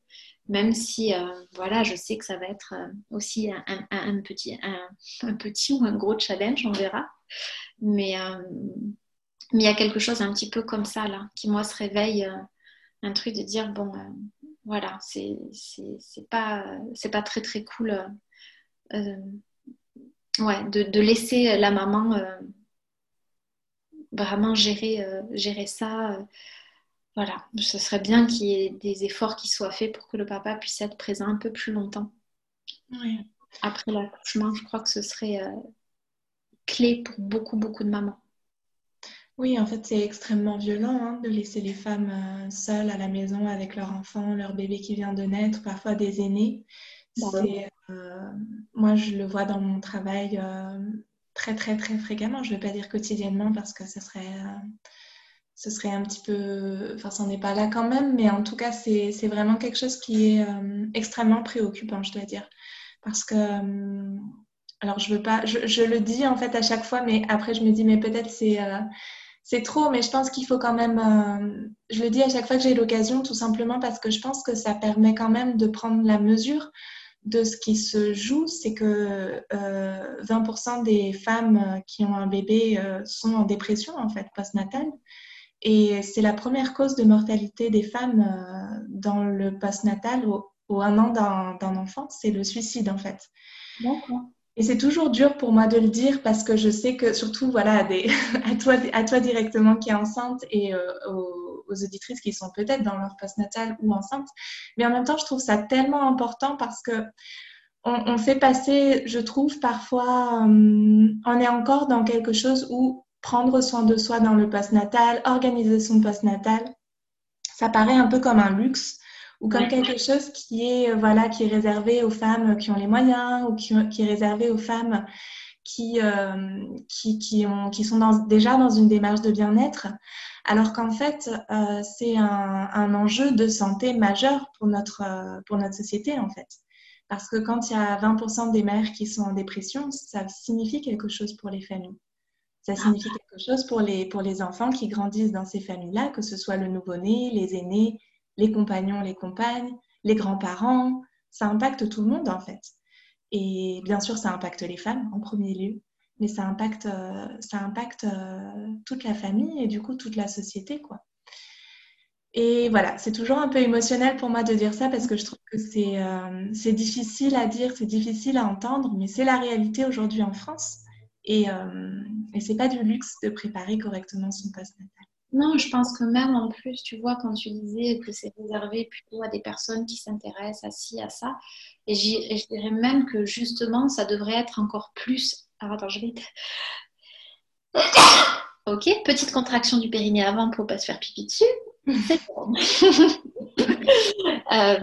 Même si, voilà, je sais que ça va être aussi un, petit, un, petit ou un gros challenge, on verra. Mais mais il y a quelque chose un petit peu comme ça, là, qui, moi, se réveille un truc de dire bon euh, voilà c'est pas pas très très cool euh, euh, ouais de, laisser la maman vraiment gérer gérer ça voilà. Ce serait bien qu'il y ait des efforts qui soient faits pour que le papa puisse être présent un peu plus longtemps. Après l'accouchement je crois que ce serait clé pour beaucoup beaucoup de mamans. Oui, en fait, c'est extrêmement violent hein, de laisser les femmes euh, seules à la maison avec leur enfant, leur bébé qui vient de naître, parfois des aînés. Bah euh, moi, je le vois dans mon travail euh, très, très, très fréquemment. Je ne vais pas dire quotidiennement parce que ce serait, ce serait un petit peu... Enfin, ça n'est pas là quand même, mais en tout cas, c'est vraiment quelque chose qui est extrêmement préoccupant, je dois dire. Parce que... alors, je veux pas... Je, je, le dis en fait à chaque fois, mais après, je me dis, mais peut-être c'est c'est trop, mais je pense qu'il faut quand même, euh, je le dis à chaque fois que j'ai l'occasion, tout simplement parce que je pense que ça permet quand même de prendre la mesure de ce qui se joue. C'est que 20% euh, des femmes qui ont un bébé euh, sont en dépression, en fait, postnatale. Et c'est la première cause de mortalité des femmes dans le postnatal au, au un an d'un enfant, c'est le suicide, en fait. D'accord. Et c'est toujours dur pour moi de le dire parce que je sais que, surtout voilà, à, toi, à toi directement qui est enceinte et euh, aux, auditrices qui sont peut-être dans leur postnatal ou enceintes. Mais en même temps, je trouve ça tellement important parce que on, fait passer, je trouve parfois, hum, on est encore dans quelque chose où prendre soin de soi dans le postnatal, organiser son postnatal, ça paraît un peu comme un luxe ou comme quelque chose qui est, euh, voilà, qui est réservé aux femmes qui ont les moyens ou qui, qui est réservé aux femmes qui, euh, qui, qui, ont, qui sont dans, déjà dans une démarche de bien-être, alors qu'en fait, euh, c'est un, un, enjeu de santé majeur pour notre, pour notre société, en fait. Parce que quand il y a 20% des mères qui sont en dépression, ça signifie quelque chose pour les familles. Ça signifie quelque chose pour les, pour les enfants qui grandissent dans ces familles-là, que ce soit le nouveau-né, les aînés, les compagnons, les compagnes, les grands-parents. Ça impacte tout le monde en fait. Et bien sûr, ça impacte les femmes en premier lieu, mais ça impacte, euh, ça impacte euh, toute la famille et du coup toute la société. quoi. Et voilà, c'est toujours un peu émotionnel pour moi de dire ça parce que je trouve que c'est euh, difficile à dire, c'est difficile à entendre, mais c'est la réalité aujourd'hui en France. Et, et c'est pas du luxe de préparer correctement son post-natal. Non, je pense que même en plus, tu vois, quand tu disais que c'est réservé plutôt à des personnes qui s'intéressent à ci, à ça, et, je dirais même que justement, ça devrait être encore plus. Alors attends, je vais. ok, petite contraction du périnée avant pour pas se faire pipi dessus. C'est bon. euh,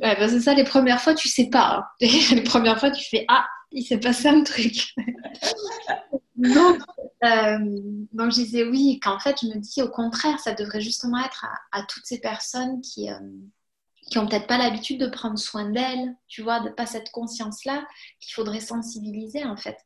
bah, c'est ça, les premières fois, tu sais pas. Hein. Les premières fois, tu fais Ah, il s'est passé un truc. non, euh, donc je disais oui, qu'en fait je me dis au contraire, ça devrait justement être à, toutes ces personnes qui, euh, qui ont peut-être pas l'habitude de prendre soin d'elles, tu vois, de pas cette conscience-là, qu'il faudrait sensibiliser en fait.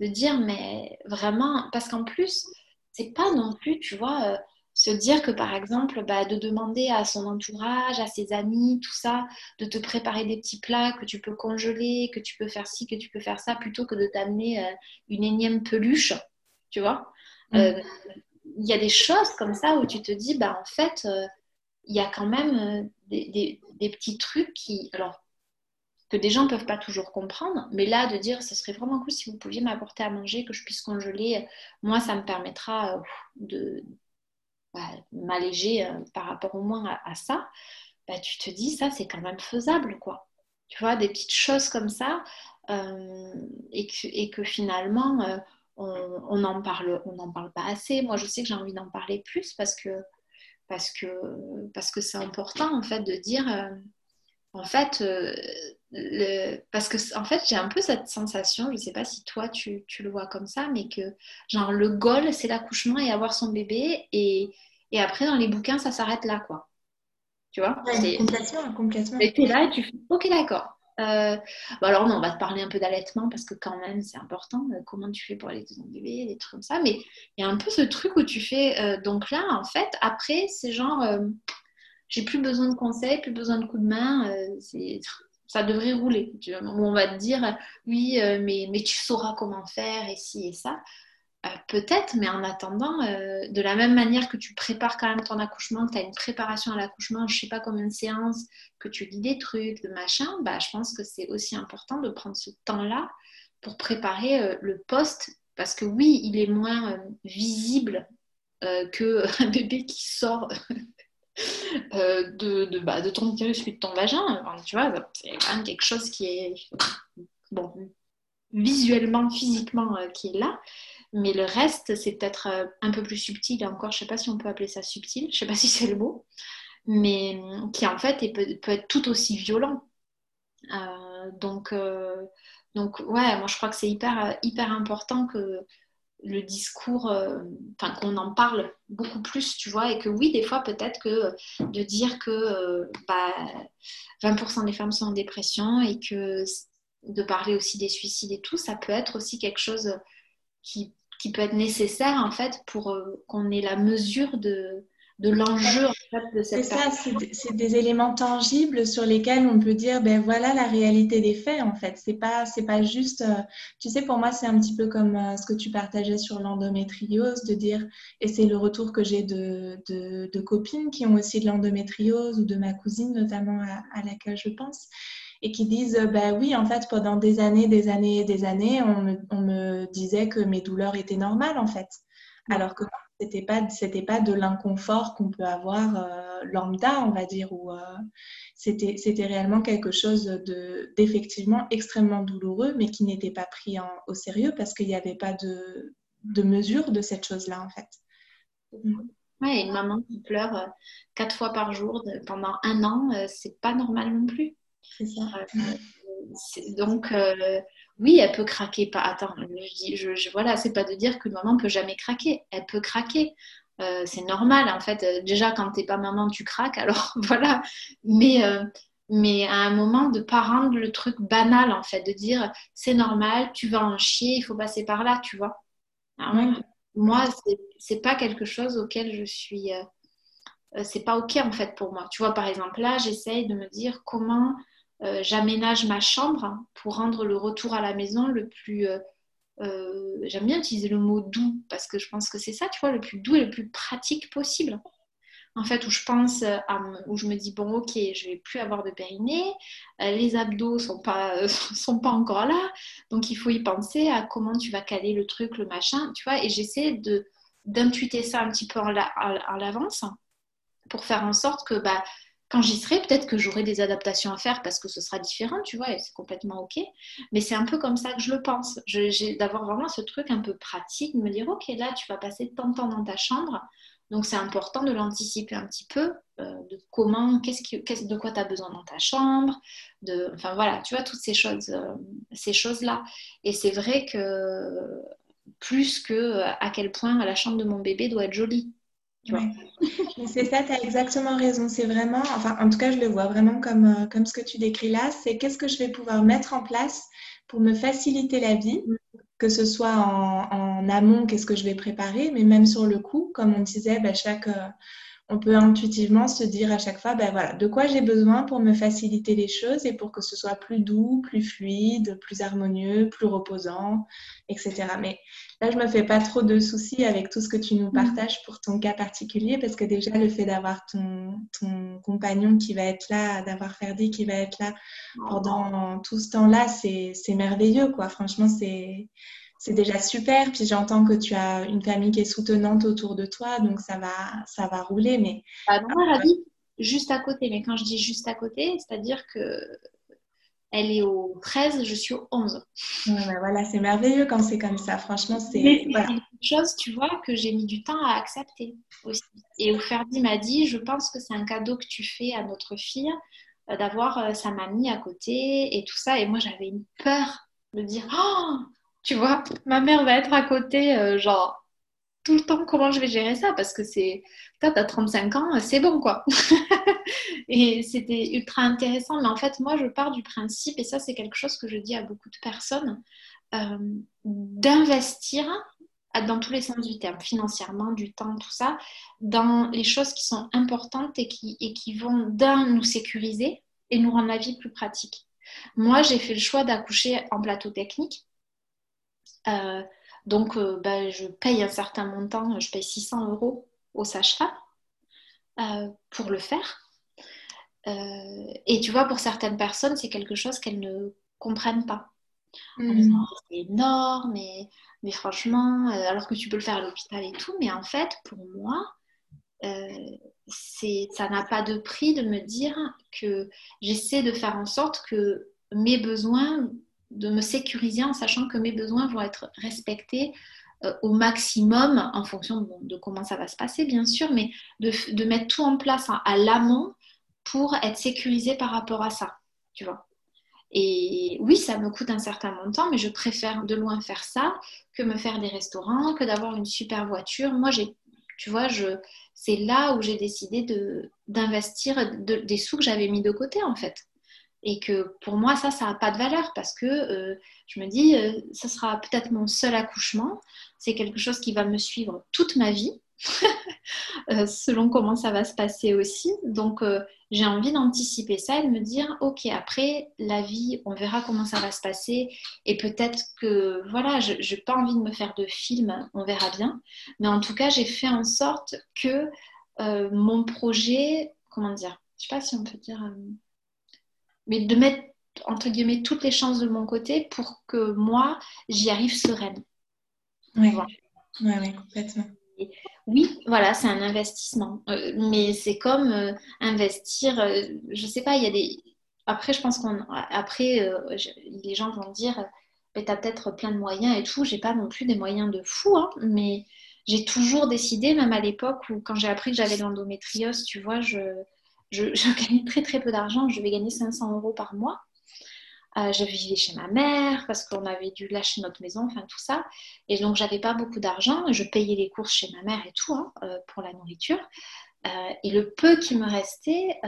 De dire mais vraiment, parce qu'en plus, c'est pas non plus, tu vois, euh, se dire que par exemple, bah, de demander à son entourage, à ses amis, tout ça, de te préparer des petits plats que tu peux congeler, que tu peux faire ci, que tu peux faire ça, plutôt que de t'amener une énième peluche tu vois. Mm. Euh, il y a des choses comme ça où tu te dis, bah, en fait, euh, il y a quand même euh, des, petits trucs qui, alors, que des gens ne peuvent pas toujours comprendre, mais là, de dire, ce serait vraiment cool si vous pouviez m'apporter à manger, que je puisse congeler, moi, ça me permettra de bah, m'alléger par rapport au moins à, ça. Bah, tu te dis, ça, c'est quand même faisable, quoi. Tu vois, des petites choses comme ça, et, que, et, que, finalement, on n'en parle, on n'en parle pas assez. Moi, je sais que j'ai envie d'en parler plus parce que parce que parce que c'est important en fait de dire euh, en fait euh, le, parce que en fait j'ai un peu cette sensation je ne sais pas si toi tu, le vois comme ça mais que genre le goal c'est l'accouchement et avoir son bébé et, et après dans les bouquins ça s'arrête là quoi Tu vois? Complètement, complètement. Et tu es là et tu fais Ok, d'accord. Euh, bah alors, on va te parler un peu d'allaitement parce que quand même, c'est important. Euh, comment tu fais pour allaiter ton bébé, des trucs comme ça. Mais il y a un peu ce truc où tu fais. Euh, donc là, en fait, après, c'est genre, j'ai plus besoin de conseils, plus besoin de coups de main. Ça devrait rouler. On va te dire, oui, mais, mais tu sauras comment faire et ci et ça. Euh, peut-être, mais en attendant, euh, de la même manière que tu prépares quand même ton accouchement, que tu as une préparation à l'accouchement, je sais pas combien de séances, que tu lis des trucs, de machin, bah, je pense que c'est aussi important de prendre ce temps-là pour préparer euh, le poste, parce que oui, il est moins visible qu'un bébé qui sort de, de, bah, de, ton utérus puis de ton vagin. tu vois, c'est quand même quelque chose qui est bon, visuellement, physiquement, qui est là. Mais le reste, c'est peut-être euh, un peu plus subtil. Encore, je ne sais pas si on peut appeler ça subtil, je ne sais pas si c'est le mot, mais euh, qui en fait peut, être tout aussi violent. Euh, donc, donc, ouais, moi je crois que c'est hyper, hyper important que le discours, enfin qu'on en parle beaucoup plus, tu vois, et que oui, des fois peut-être que de dire que bah, 20% des femmes sont en dépression et que de parler aussi des suicides et tout, ça peut être aussi quelque chose qui qui peut être nécessaire en fait pour euh, qu'on ait la mesure de, de l'enjeu en fait, de cette C'est ça, c'est des éléments tangibles sur lesquels on peut dire ben voilà la réalité des faits en fait. C'est pas c'est pas juste euh, tu sais pour moi c'est un petit peu comme euh, ce que tu partageais sur l'endométriose de dire et c'est le retour que j'ai de, de, de, copines qui ont aussi de l'endométriose ou de ma cousine notamment à, à laquelle je pense et qui disent bah oui, en fait, pendant des années, des années, des années, on me, on me disait que mes douleurs étaient normales, en fait. Alors que c'était pas c'était pas de l'inconfort qu'on peut avoir euh, lambda on va dire ou euh, c'était c'était réellement quelque chose de d'effectivement extrêmement douloureux mais qui n'était pas pris au sérieux parce qu'il n'y avait pas de, de mesure de cette chose là en fait. Mm. ouais une maman qui pleure euh, quatre fois par jour pendant un an c'est pas normal non plus. Euh, donc, euh, oui, elle peut craquer. Pas, attends, je, je, je voilà, c'est pas de dire qu'une maman peut jamais craquer. Elle peut craquer. Euh, c'est normal, en fait. Déjà, quand t'es pas maman, tu craques. Alors, voilà. Mais, mais à un moment, de pas rendre le truc banal, en fait. De dire, c'est normal, tu vas en chier, il faut passer par là, tu vois. Moi, c'est pas quelque chose auquel je suis... c'est pas OK, en fait, pour moi. Tu vois, par exemple, là, j'essaye de me dire comment euh, j'aménage ma chambre pour rendre le retour à la maison le plus... Euh, euh, j'aime bien utiliser le mot doux parce que je pense que c'est ça, tu vois, le plus doux et le plus pratique possible. En fait, où je pense, où je me dis, bon, ok, je vais plus avoir de périnée, les abdos sont pas, sont pas encore là, donc il faut y penser à comment tu vas caler le truc, le machin, tu vois, et j'essaie d'intuiter ça un petit peu en, l'avance pour faire en sorte que bah, quand j'y serai, peut-être que j'aurai des adaptations à faire parce que ce sera différent, tu vois, et c'est complètement OK. Mais c'est un peu comme ça que je le pense. D'avoir vraiment ce truc un peu pratique, de me dire, OK, là, tu vas passer tant de temps dans ta chambre. Donc, c'est important de l'anticiper un petit peu, euh, de comment, qu'est-ce qui, de quoi tu as besoin dans ta chambre, enfin voilà, tu vois, toutes ces choses, euh, ces choses-là. Et c'est vrai que plus que à quel point la chambre de mon bébé doit être jolie. C'est ça, tu as exactement raison. C'est vraiment, enfin, en tout cas, je le vois vraiment comme, euh, comme ce que tu décris là. C'est qu'est-ce que je vais pouvoir mettre en place pour me faciliter la vie, que ce soit en, amont, qu'est-ce que je vais préparer, mais même sur le coup, comme on disait, bah, chaque, euh, on peut intuitivement se dire à chaque fois, ben voilà, de quoi j'ai besoin pour me faciliter les choses et pour que ce soit plus doux, plus fluide, plus harmonieux, plus reposant, etc. Mais là, je me fais pas trop de soucis avec tout ce que tu nous mm. partages pour ton cas particulier, parce que déjà, le fait d'avoir ton, ton compagnon qui va être là, d'avoir Ferdi qui va être là pendant tout ce temps-là, c'est merveilleux, quoi. Franchement, c'est c'est déjà super. Puis j'entends que tu as une famille qui est soutenante autour de toi, donc ça va, ça va rouler. Mais bah moi j'habite juste à côté. Mais quand je dis juste à côté, c'est-à-dire que elle est au 13, je suis au 11. Bah voilà, c'est merveilleux quand c'est comme ça. Franchement, c'est voilà. une chose, tu vois, que j'ai mis du temps à accepter aussi. Et où Ferdi m'a dit, je pense que c'est un cadeau que tu fais à notre fille euh, d'avoir euh, sa mamie à côté et tout ça. Et moi, j'avais une peur de dire, oh, tu vois, ma mère va être à côté, euh, genre, tout le temps comment je vais gérer ça? Parce que c'est, toi, tu as 35 ans, c'est bon quoi. et c'était ultra intéressant. Mais en fait, moi, je pars du principe, et ça, c'est quelque chose que je dis à beaucoup de personnes, euh, d'investir dans tous les sens du terme, financièrement, du temps, tout ça, dans les choses qui sont importantes et qui, et qui vont d'un nous sécuriser et nous rendre la vie plus pratique. Moi, j'ai fait le choix d'accoucher en plateau technique. Euh, donc, euh, ben, je paye un certain montant, je paye 600 euros au sage-femme euh, pour le faire. et tu vois, pour certaines personnes, c'est quelque chose qu'elles ne comprennent pas. Mmh. C'est énorme, mais, mais franchement, alors que tu peux le faire à l'hôpital et tout, mais en fait, pour moi, ça n'a pas de prix de me dire que j'essaie de faire en sorte que mes besoins, de me sécuriser en sachant que mes besoins vont être respectés euh, au maximum en fonction de, comment ça va se passer, bien sûr, mais de, mettre tout en place à l'amont pour être sécurisé par rapport à ça, tu vois. Et oui, ça me coûte un certain montant, mais je préfère de loin faire ça que me faire des restaurants, que d'avoir une super voiture. Moi, j'ai, tu vois, je, c'est là où j'ai décidé de, d'investir des sous que j'avais mis de côté, en fait. Et que pour moi, ça, ça n'a pas de valeur parce que euh, je me dis, euh, ça sera peut-être mon seul accouchement. C'est quelque chose qui va me suivre toute ma vie, euh, selon comment ça va se passer aussi. Donc, j'ai envie d'anticiper ça et de me dire, ok, après la vie, on verra comment ça va se passer. Et peut-être que, voilà, je n'ai pas envie de me faire de film, on verra bien. Mais en tout cas, j'ai fait en sorte que mon projet, comment dire, je ne sais pas si on peut dire mais de mettre entre guillemets toutes les chances de mon côté pour que moi j'y arrive sereine. Oui, ouais, complètement. oui, voilà, c'est un investissement, euh, mais c'est comme euh, investir. Euh, je sais pas, il y a des. Après, je pense qu'on. Après, les gens vont dire, tu as peut-être plein de moyens et tout. J'ai pas non plus des moyens de fou, hein, mais j'ai toujours décidé, même à l'époque où quand j'ai appris que j'avais l'endométriose, tu vois, je je, gagnais très très peu d'argent, je vais gagner 500 euros par mois. Euh, je vivais chez ma mère parce qu'on avait dû lâcher notre maison, enfin tout ça. Et donc, j'avais pas beaucoup d'argent. Je payais les courses chez ma mère et tout hein, euh, pour la nourriture. Euh, et le peu qui me restait,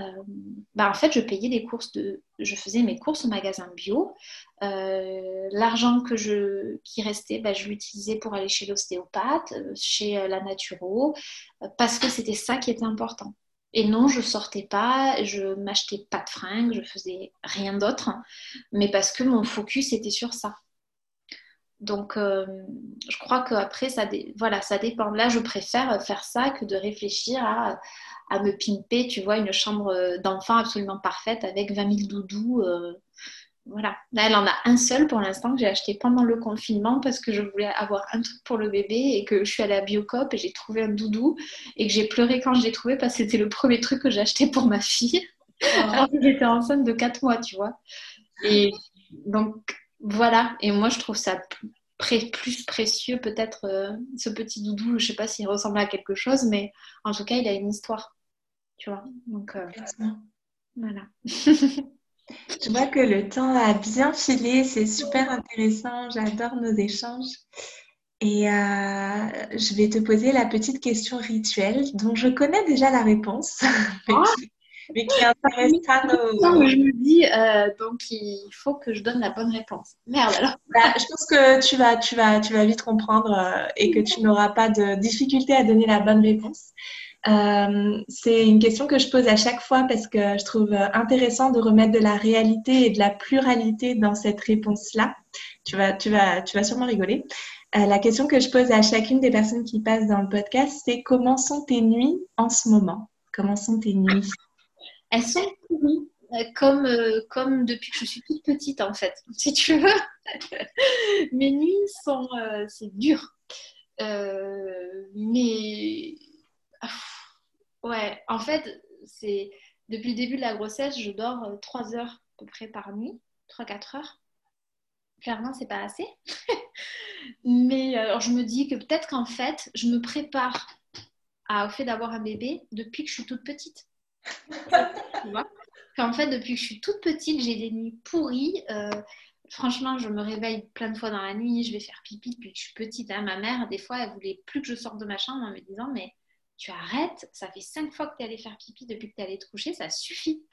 bah, en fait, je payais les courses de. Je faisais mes courses au magasin bio. L'argent qui restait, bah, je l'utilisais pour aller chez l'ostéopathe, chez la naturo, parce que c'était ça qui était important. Et non, je sortais pas, je m'achetais pas de fringues, je faisais rien d'autre, mais parce que mon focus était sur ça. Donc, euh, je crois qu'après, ça, voilà, ça dépend. Là, je préfère faire ça que de réfléchir à, me pimper, tu vois, une chambre d'enfant absolument parfaite avec 20 000 doudous. Euh, voilà. Là, elle en a un seul pour l'instant que j'ai acheté pendant le confinement parce que je voulais avoir un truc pour le bébé et que je suis allée à Biocop et j'ai trouvé un doudou et que j'ai pleuré quand je l'ai trouvé parce que c'était le premier truc que j'ai acheté pour ma fille. Oh. Alors que j'étais enceinte de 4 mois, tu vois. Et donc, voilà. Et moi, je trouve ça plus précieux, peut-être, euh, ce petit doudou. Je sais pas s'il ressemble à quelque chose, mais en tout cas, il a une histoire. Tu vois. Donc, euh, voilà. Je vois que le temps a bien filé, c'est super intéressant, j'adore nos échanges. Et euh, je vais te poser la petite question rituelle dont je connais déjà la réponse, mais, qui, ah. intéressera nos... Je me dis, euh, donc il faut que je donne la bonne réponse. Merde alors. Bah, je pense que tu vas, tu vas, tu vas vite comprendre euh, et que tu n'auras pas de difficulté à donner la bonne réponse. Euh, c'est une question que je pose à chaque fois parce que je trouve intéressant de remettre de la réalité et de la pluralité dans cette réponse-là. Tu vas, tu, vas, tu vas sûrement rigoler. Euh, la question que je pose à chacune des personnes qui passent dans le podcast, c'est comment sont tes nuits en ce moment? Comment sont tes nuits? Elles sont euh, comme, comme depuis que je suis toute petite en fait, si tu veux. Mes nuits sont... c'est dur. mais Ouais, en fait, c'est depuis le début de la grossesse, je dors 3 euh, heures à peu près par nuit, 3-4 heures. Clairement, c'est pas assez. Mais euh, alors, je me dis que peut-être qu'en fait, je me prépare à, au fait d'avoir un bébé depuis que je suis toute petite. tu vois? Qu'en fait, depuis que je suis toute petite, j'ai des nuits pourries. Euh, franchement, je me réveille plein de fois dans la nuit, je vais faire pipi depuis que je suis petite. Hein. Ma mère, des fois, elle voulait plus que je sorte de ma chambre en me disant, mais tu arrêtes, ça fait cinq fois que tu es allée faire pipi depuis que tu es allée te coucher, ça suffit.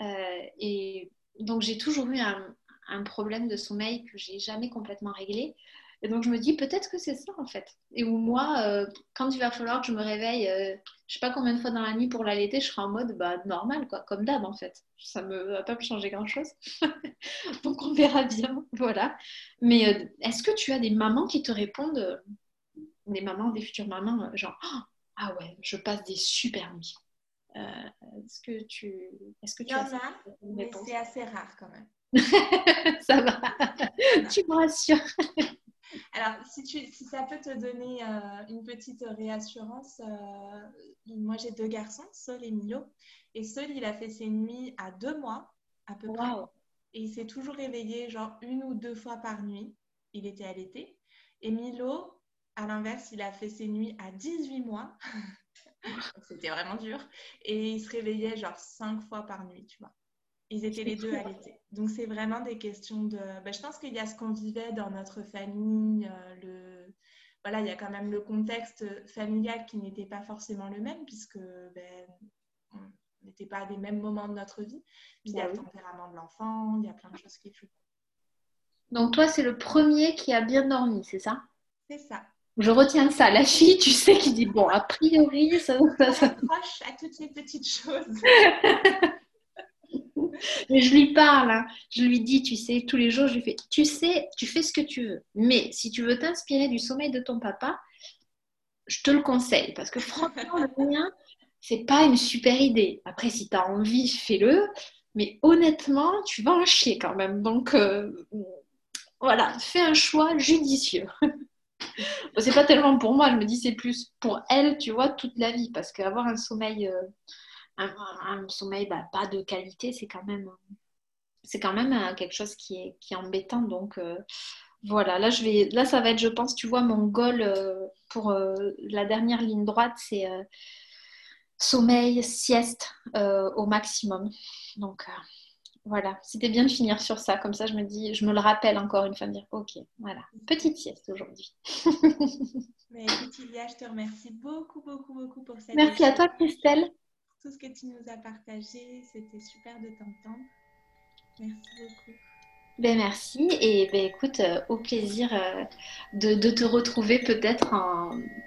Euh, et donc, j'ai toujours eu un, problème de sommeil que j'ai jamais complètement réglé. Et donc, je me dis, peut-être que c'est ça, en fait. Et où moi, euh, quand il va falloir que je me réveille, euh, je sais pas combien de fois dans la nuit pour l'allaiter, je serai en mode bah, normal, quoi, comme d'hab, en fait. Ça ne va pas me changer grand-chose. donc, on verra bien. Voilà. Mais est-ce que tu as des mamans qui te répondent, des mamans, des futures mamans, genre, oh, ah ouais, je passe des super nuits. Euh, est-ce que tu, est-ce que tu Il y en a, mais c'est assez rare quand même. ça va, tu me rassures. Alors, si, tu, si, ça peut te donner euh, une petite réassurance, euh, moi j'ai deux garçons, Sol et Milo. Et Sol, il a fait ses nuits à deux mois à peu près. Et il s'est toujours réveillé genre une ou deux fois par nuit. Il était allaité. Et Milo, à l'inverse, il a fait ses nuits à 18 mois. C'était vraiment dur. Et il se réveillait genre 5 fois par nuit, tu vois. Ils étaient les deux à l'été. Donc, c'est vraiment des questions de. Ben, je pense qu'il y a ce qu'on vivait dans notre famille. Euh, le... Voilà, il y a quand même le contexte familial qui n'était pas forcément le même, puisque ben, on n'était pas à des mêmes moments de notre vie. Puis il y a bah le tempérament de l'enfant, il y a plein de choses qui jouent. Donc, toi, c'est le premier qui a bien dormi, c'est ça? C'est ça. Je retiens ça. La fille, tu sais, qui dit bon, a priori, ça. ça, ça... à toutes les petites choses. mais je lui parle, hein. je lui dis, tu sais, tous les jours, je lui fais, tu sais, tu fais ce que tu veux. Mais si tu veux t'inspirer du sommeil de ton papa, je te le conseille. Parce que franchement, le mien, c'est pas une super idée. Après, si tu as envie, fais-le. Mais honnêtement, tu vas en chier quand même. Donc, euh, voilà, fais un choix judicieux. c'est pas tellement pour moi, je me dis c'est plus pour elle, tu vois, toute la vie. Parce qu'avoir un sommeil, euh, un, sommeil bah, pas de qualité, c'est quand même, c'est quand même euh, quelque chose qui est, qui embêtant. Donc euh, voilà, là, je vais, là, ça va être, je pense, tu vois, mon goal pour la dernière ligne droite, c'est sommeil, sieste au maximum. Donc voilà, c'était bien de finir sur ça. Comme ça, je me dis, je me le rappelle encore une fois, de dire, ok, voilà, petite sieste aujourd'hui. Mais écoute, je te remercie beaucoup, beaucoup, beaucoup pour cette. Merci à toi, Christelle. Tout ce que tu nous as partagé, c'était super de t'entendre. Merci beaucoup. Ben merci et ben écoute, euh, au plaisir euh, de, te retrouver peut-être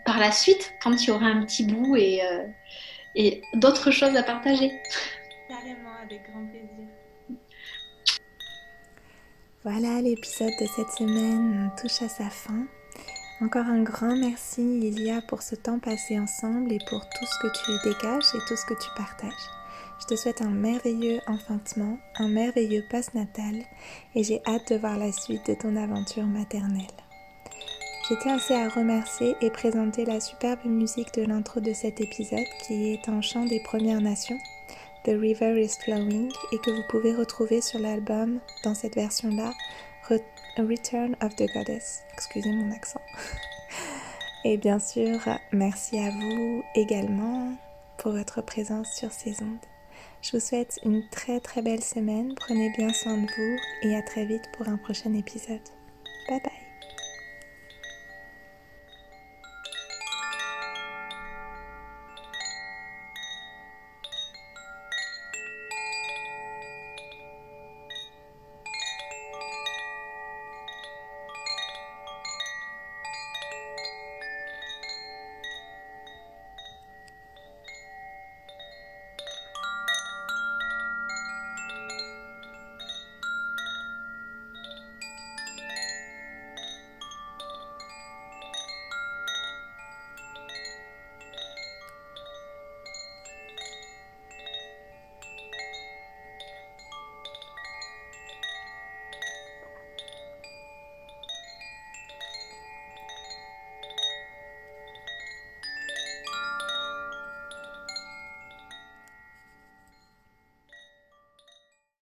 par la suite quand tu auras un petit bout et, euh, et d'autres choses à partager. Carrément, avec grand plaisir. Voilà, l'épisode de cette semaine touche à sa fin. Encore un grand merci Lilia pour ce temps passé ensemble et pour tout ce que tu dégages et tout ce que tu partages. Je te souhaite un merveilleux enfantement, un merveilleux passe natal et j'ai hâte de voir la suite de ton aventure maternelle. J'étais assez à remercier et présenter la superbe musique de l'intro de cet épisode qui est un chant des Premières Nations The River is Flowing et que vous pouvez retrouver sur l'album dans cette version-là, Return of the Goddess. Excusez mon accent. Et bien sûr, merci à vous également pour votre présence sur ces ondes. Je vous souhaite une très très belle semaine, prenez bien soin de vous et à très vite pour un prochain épisode.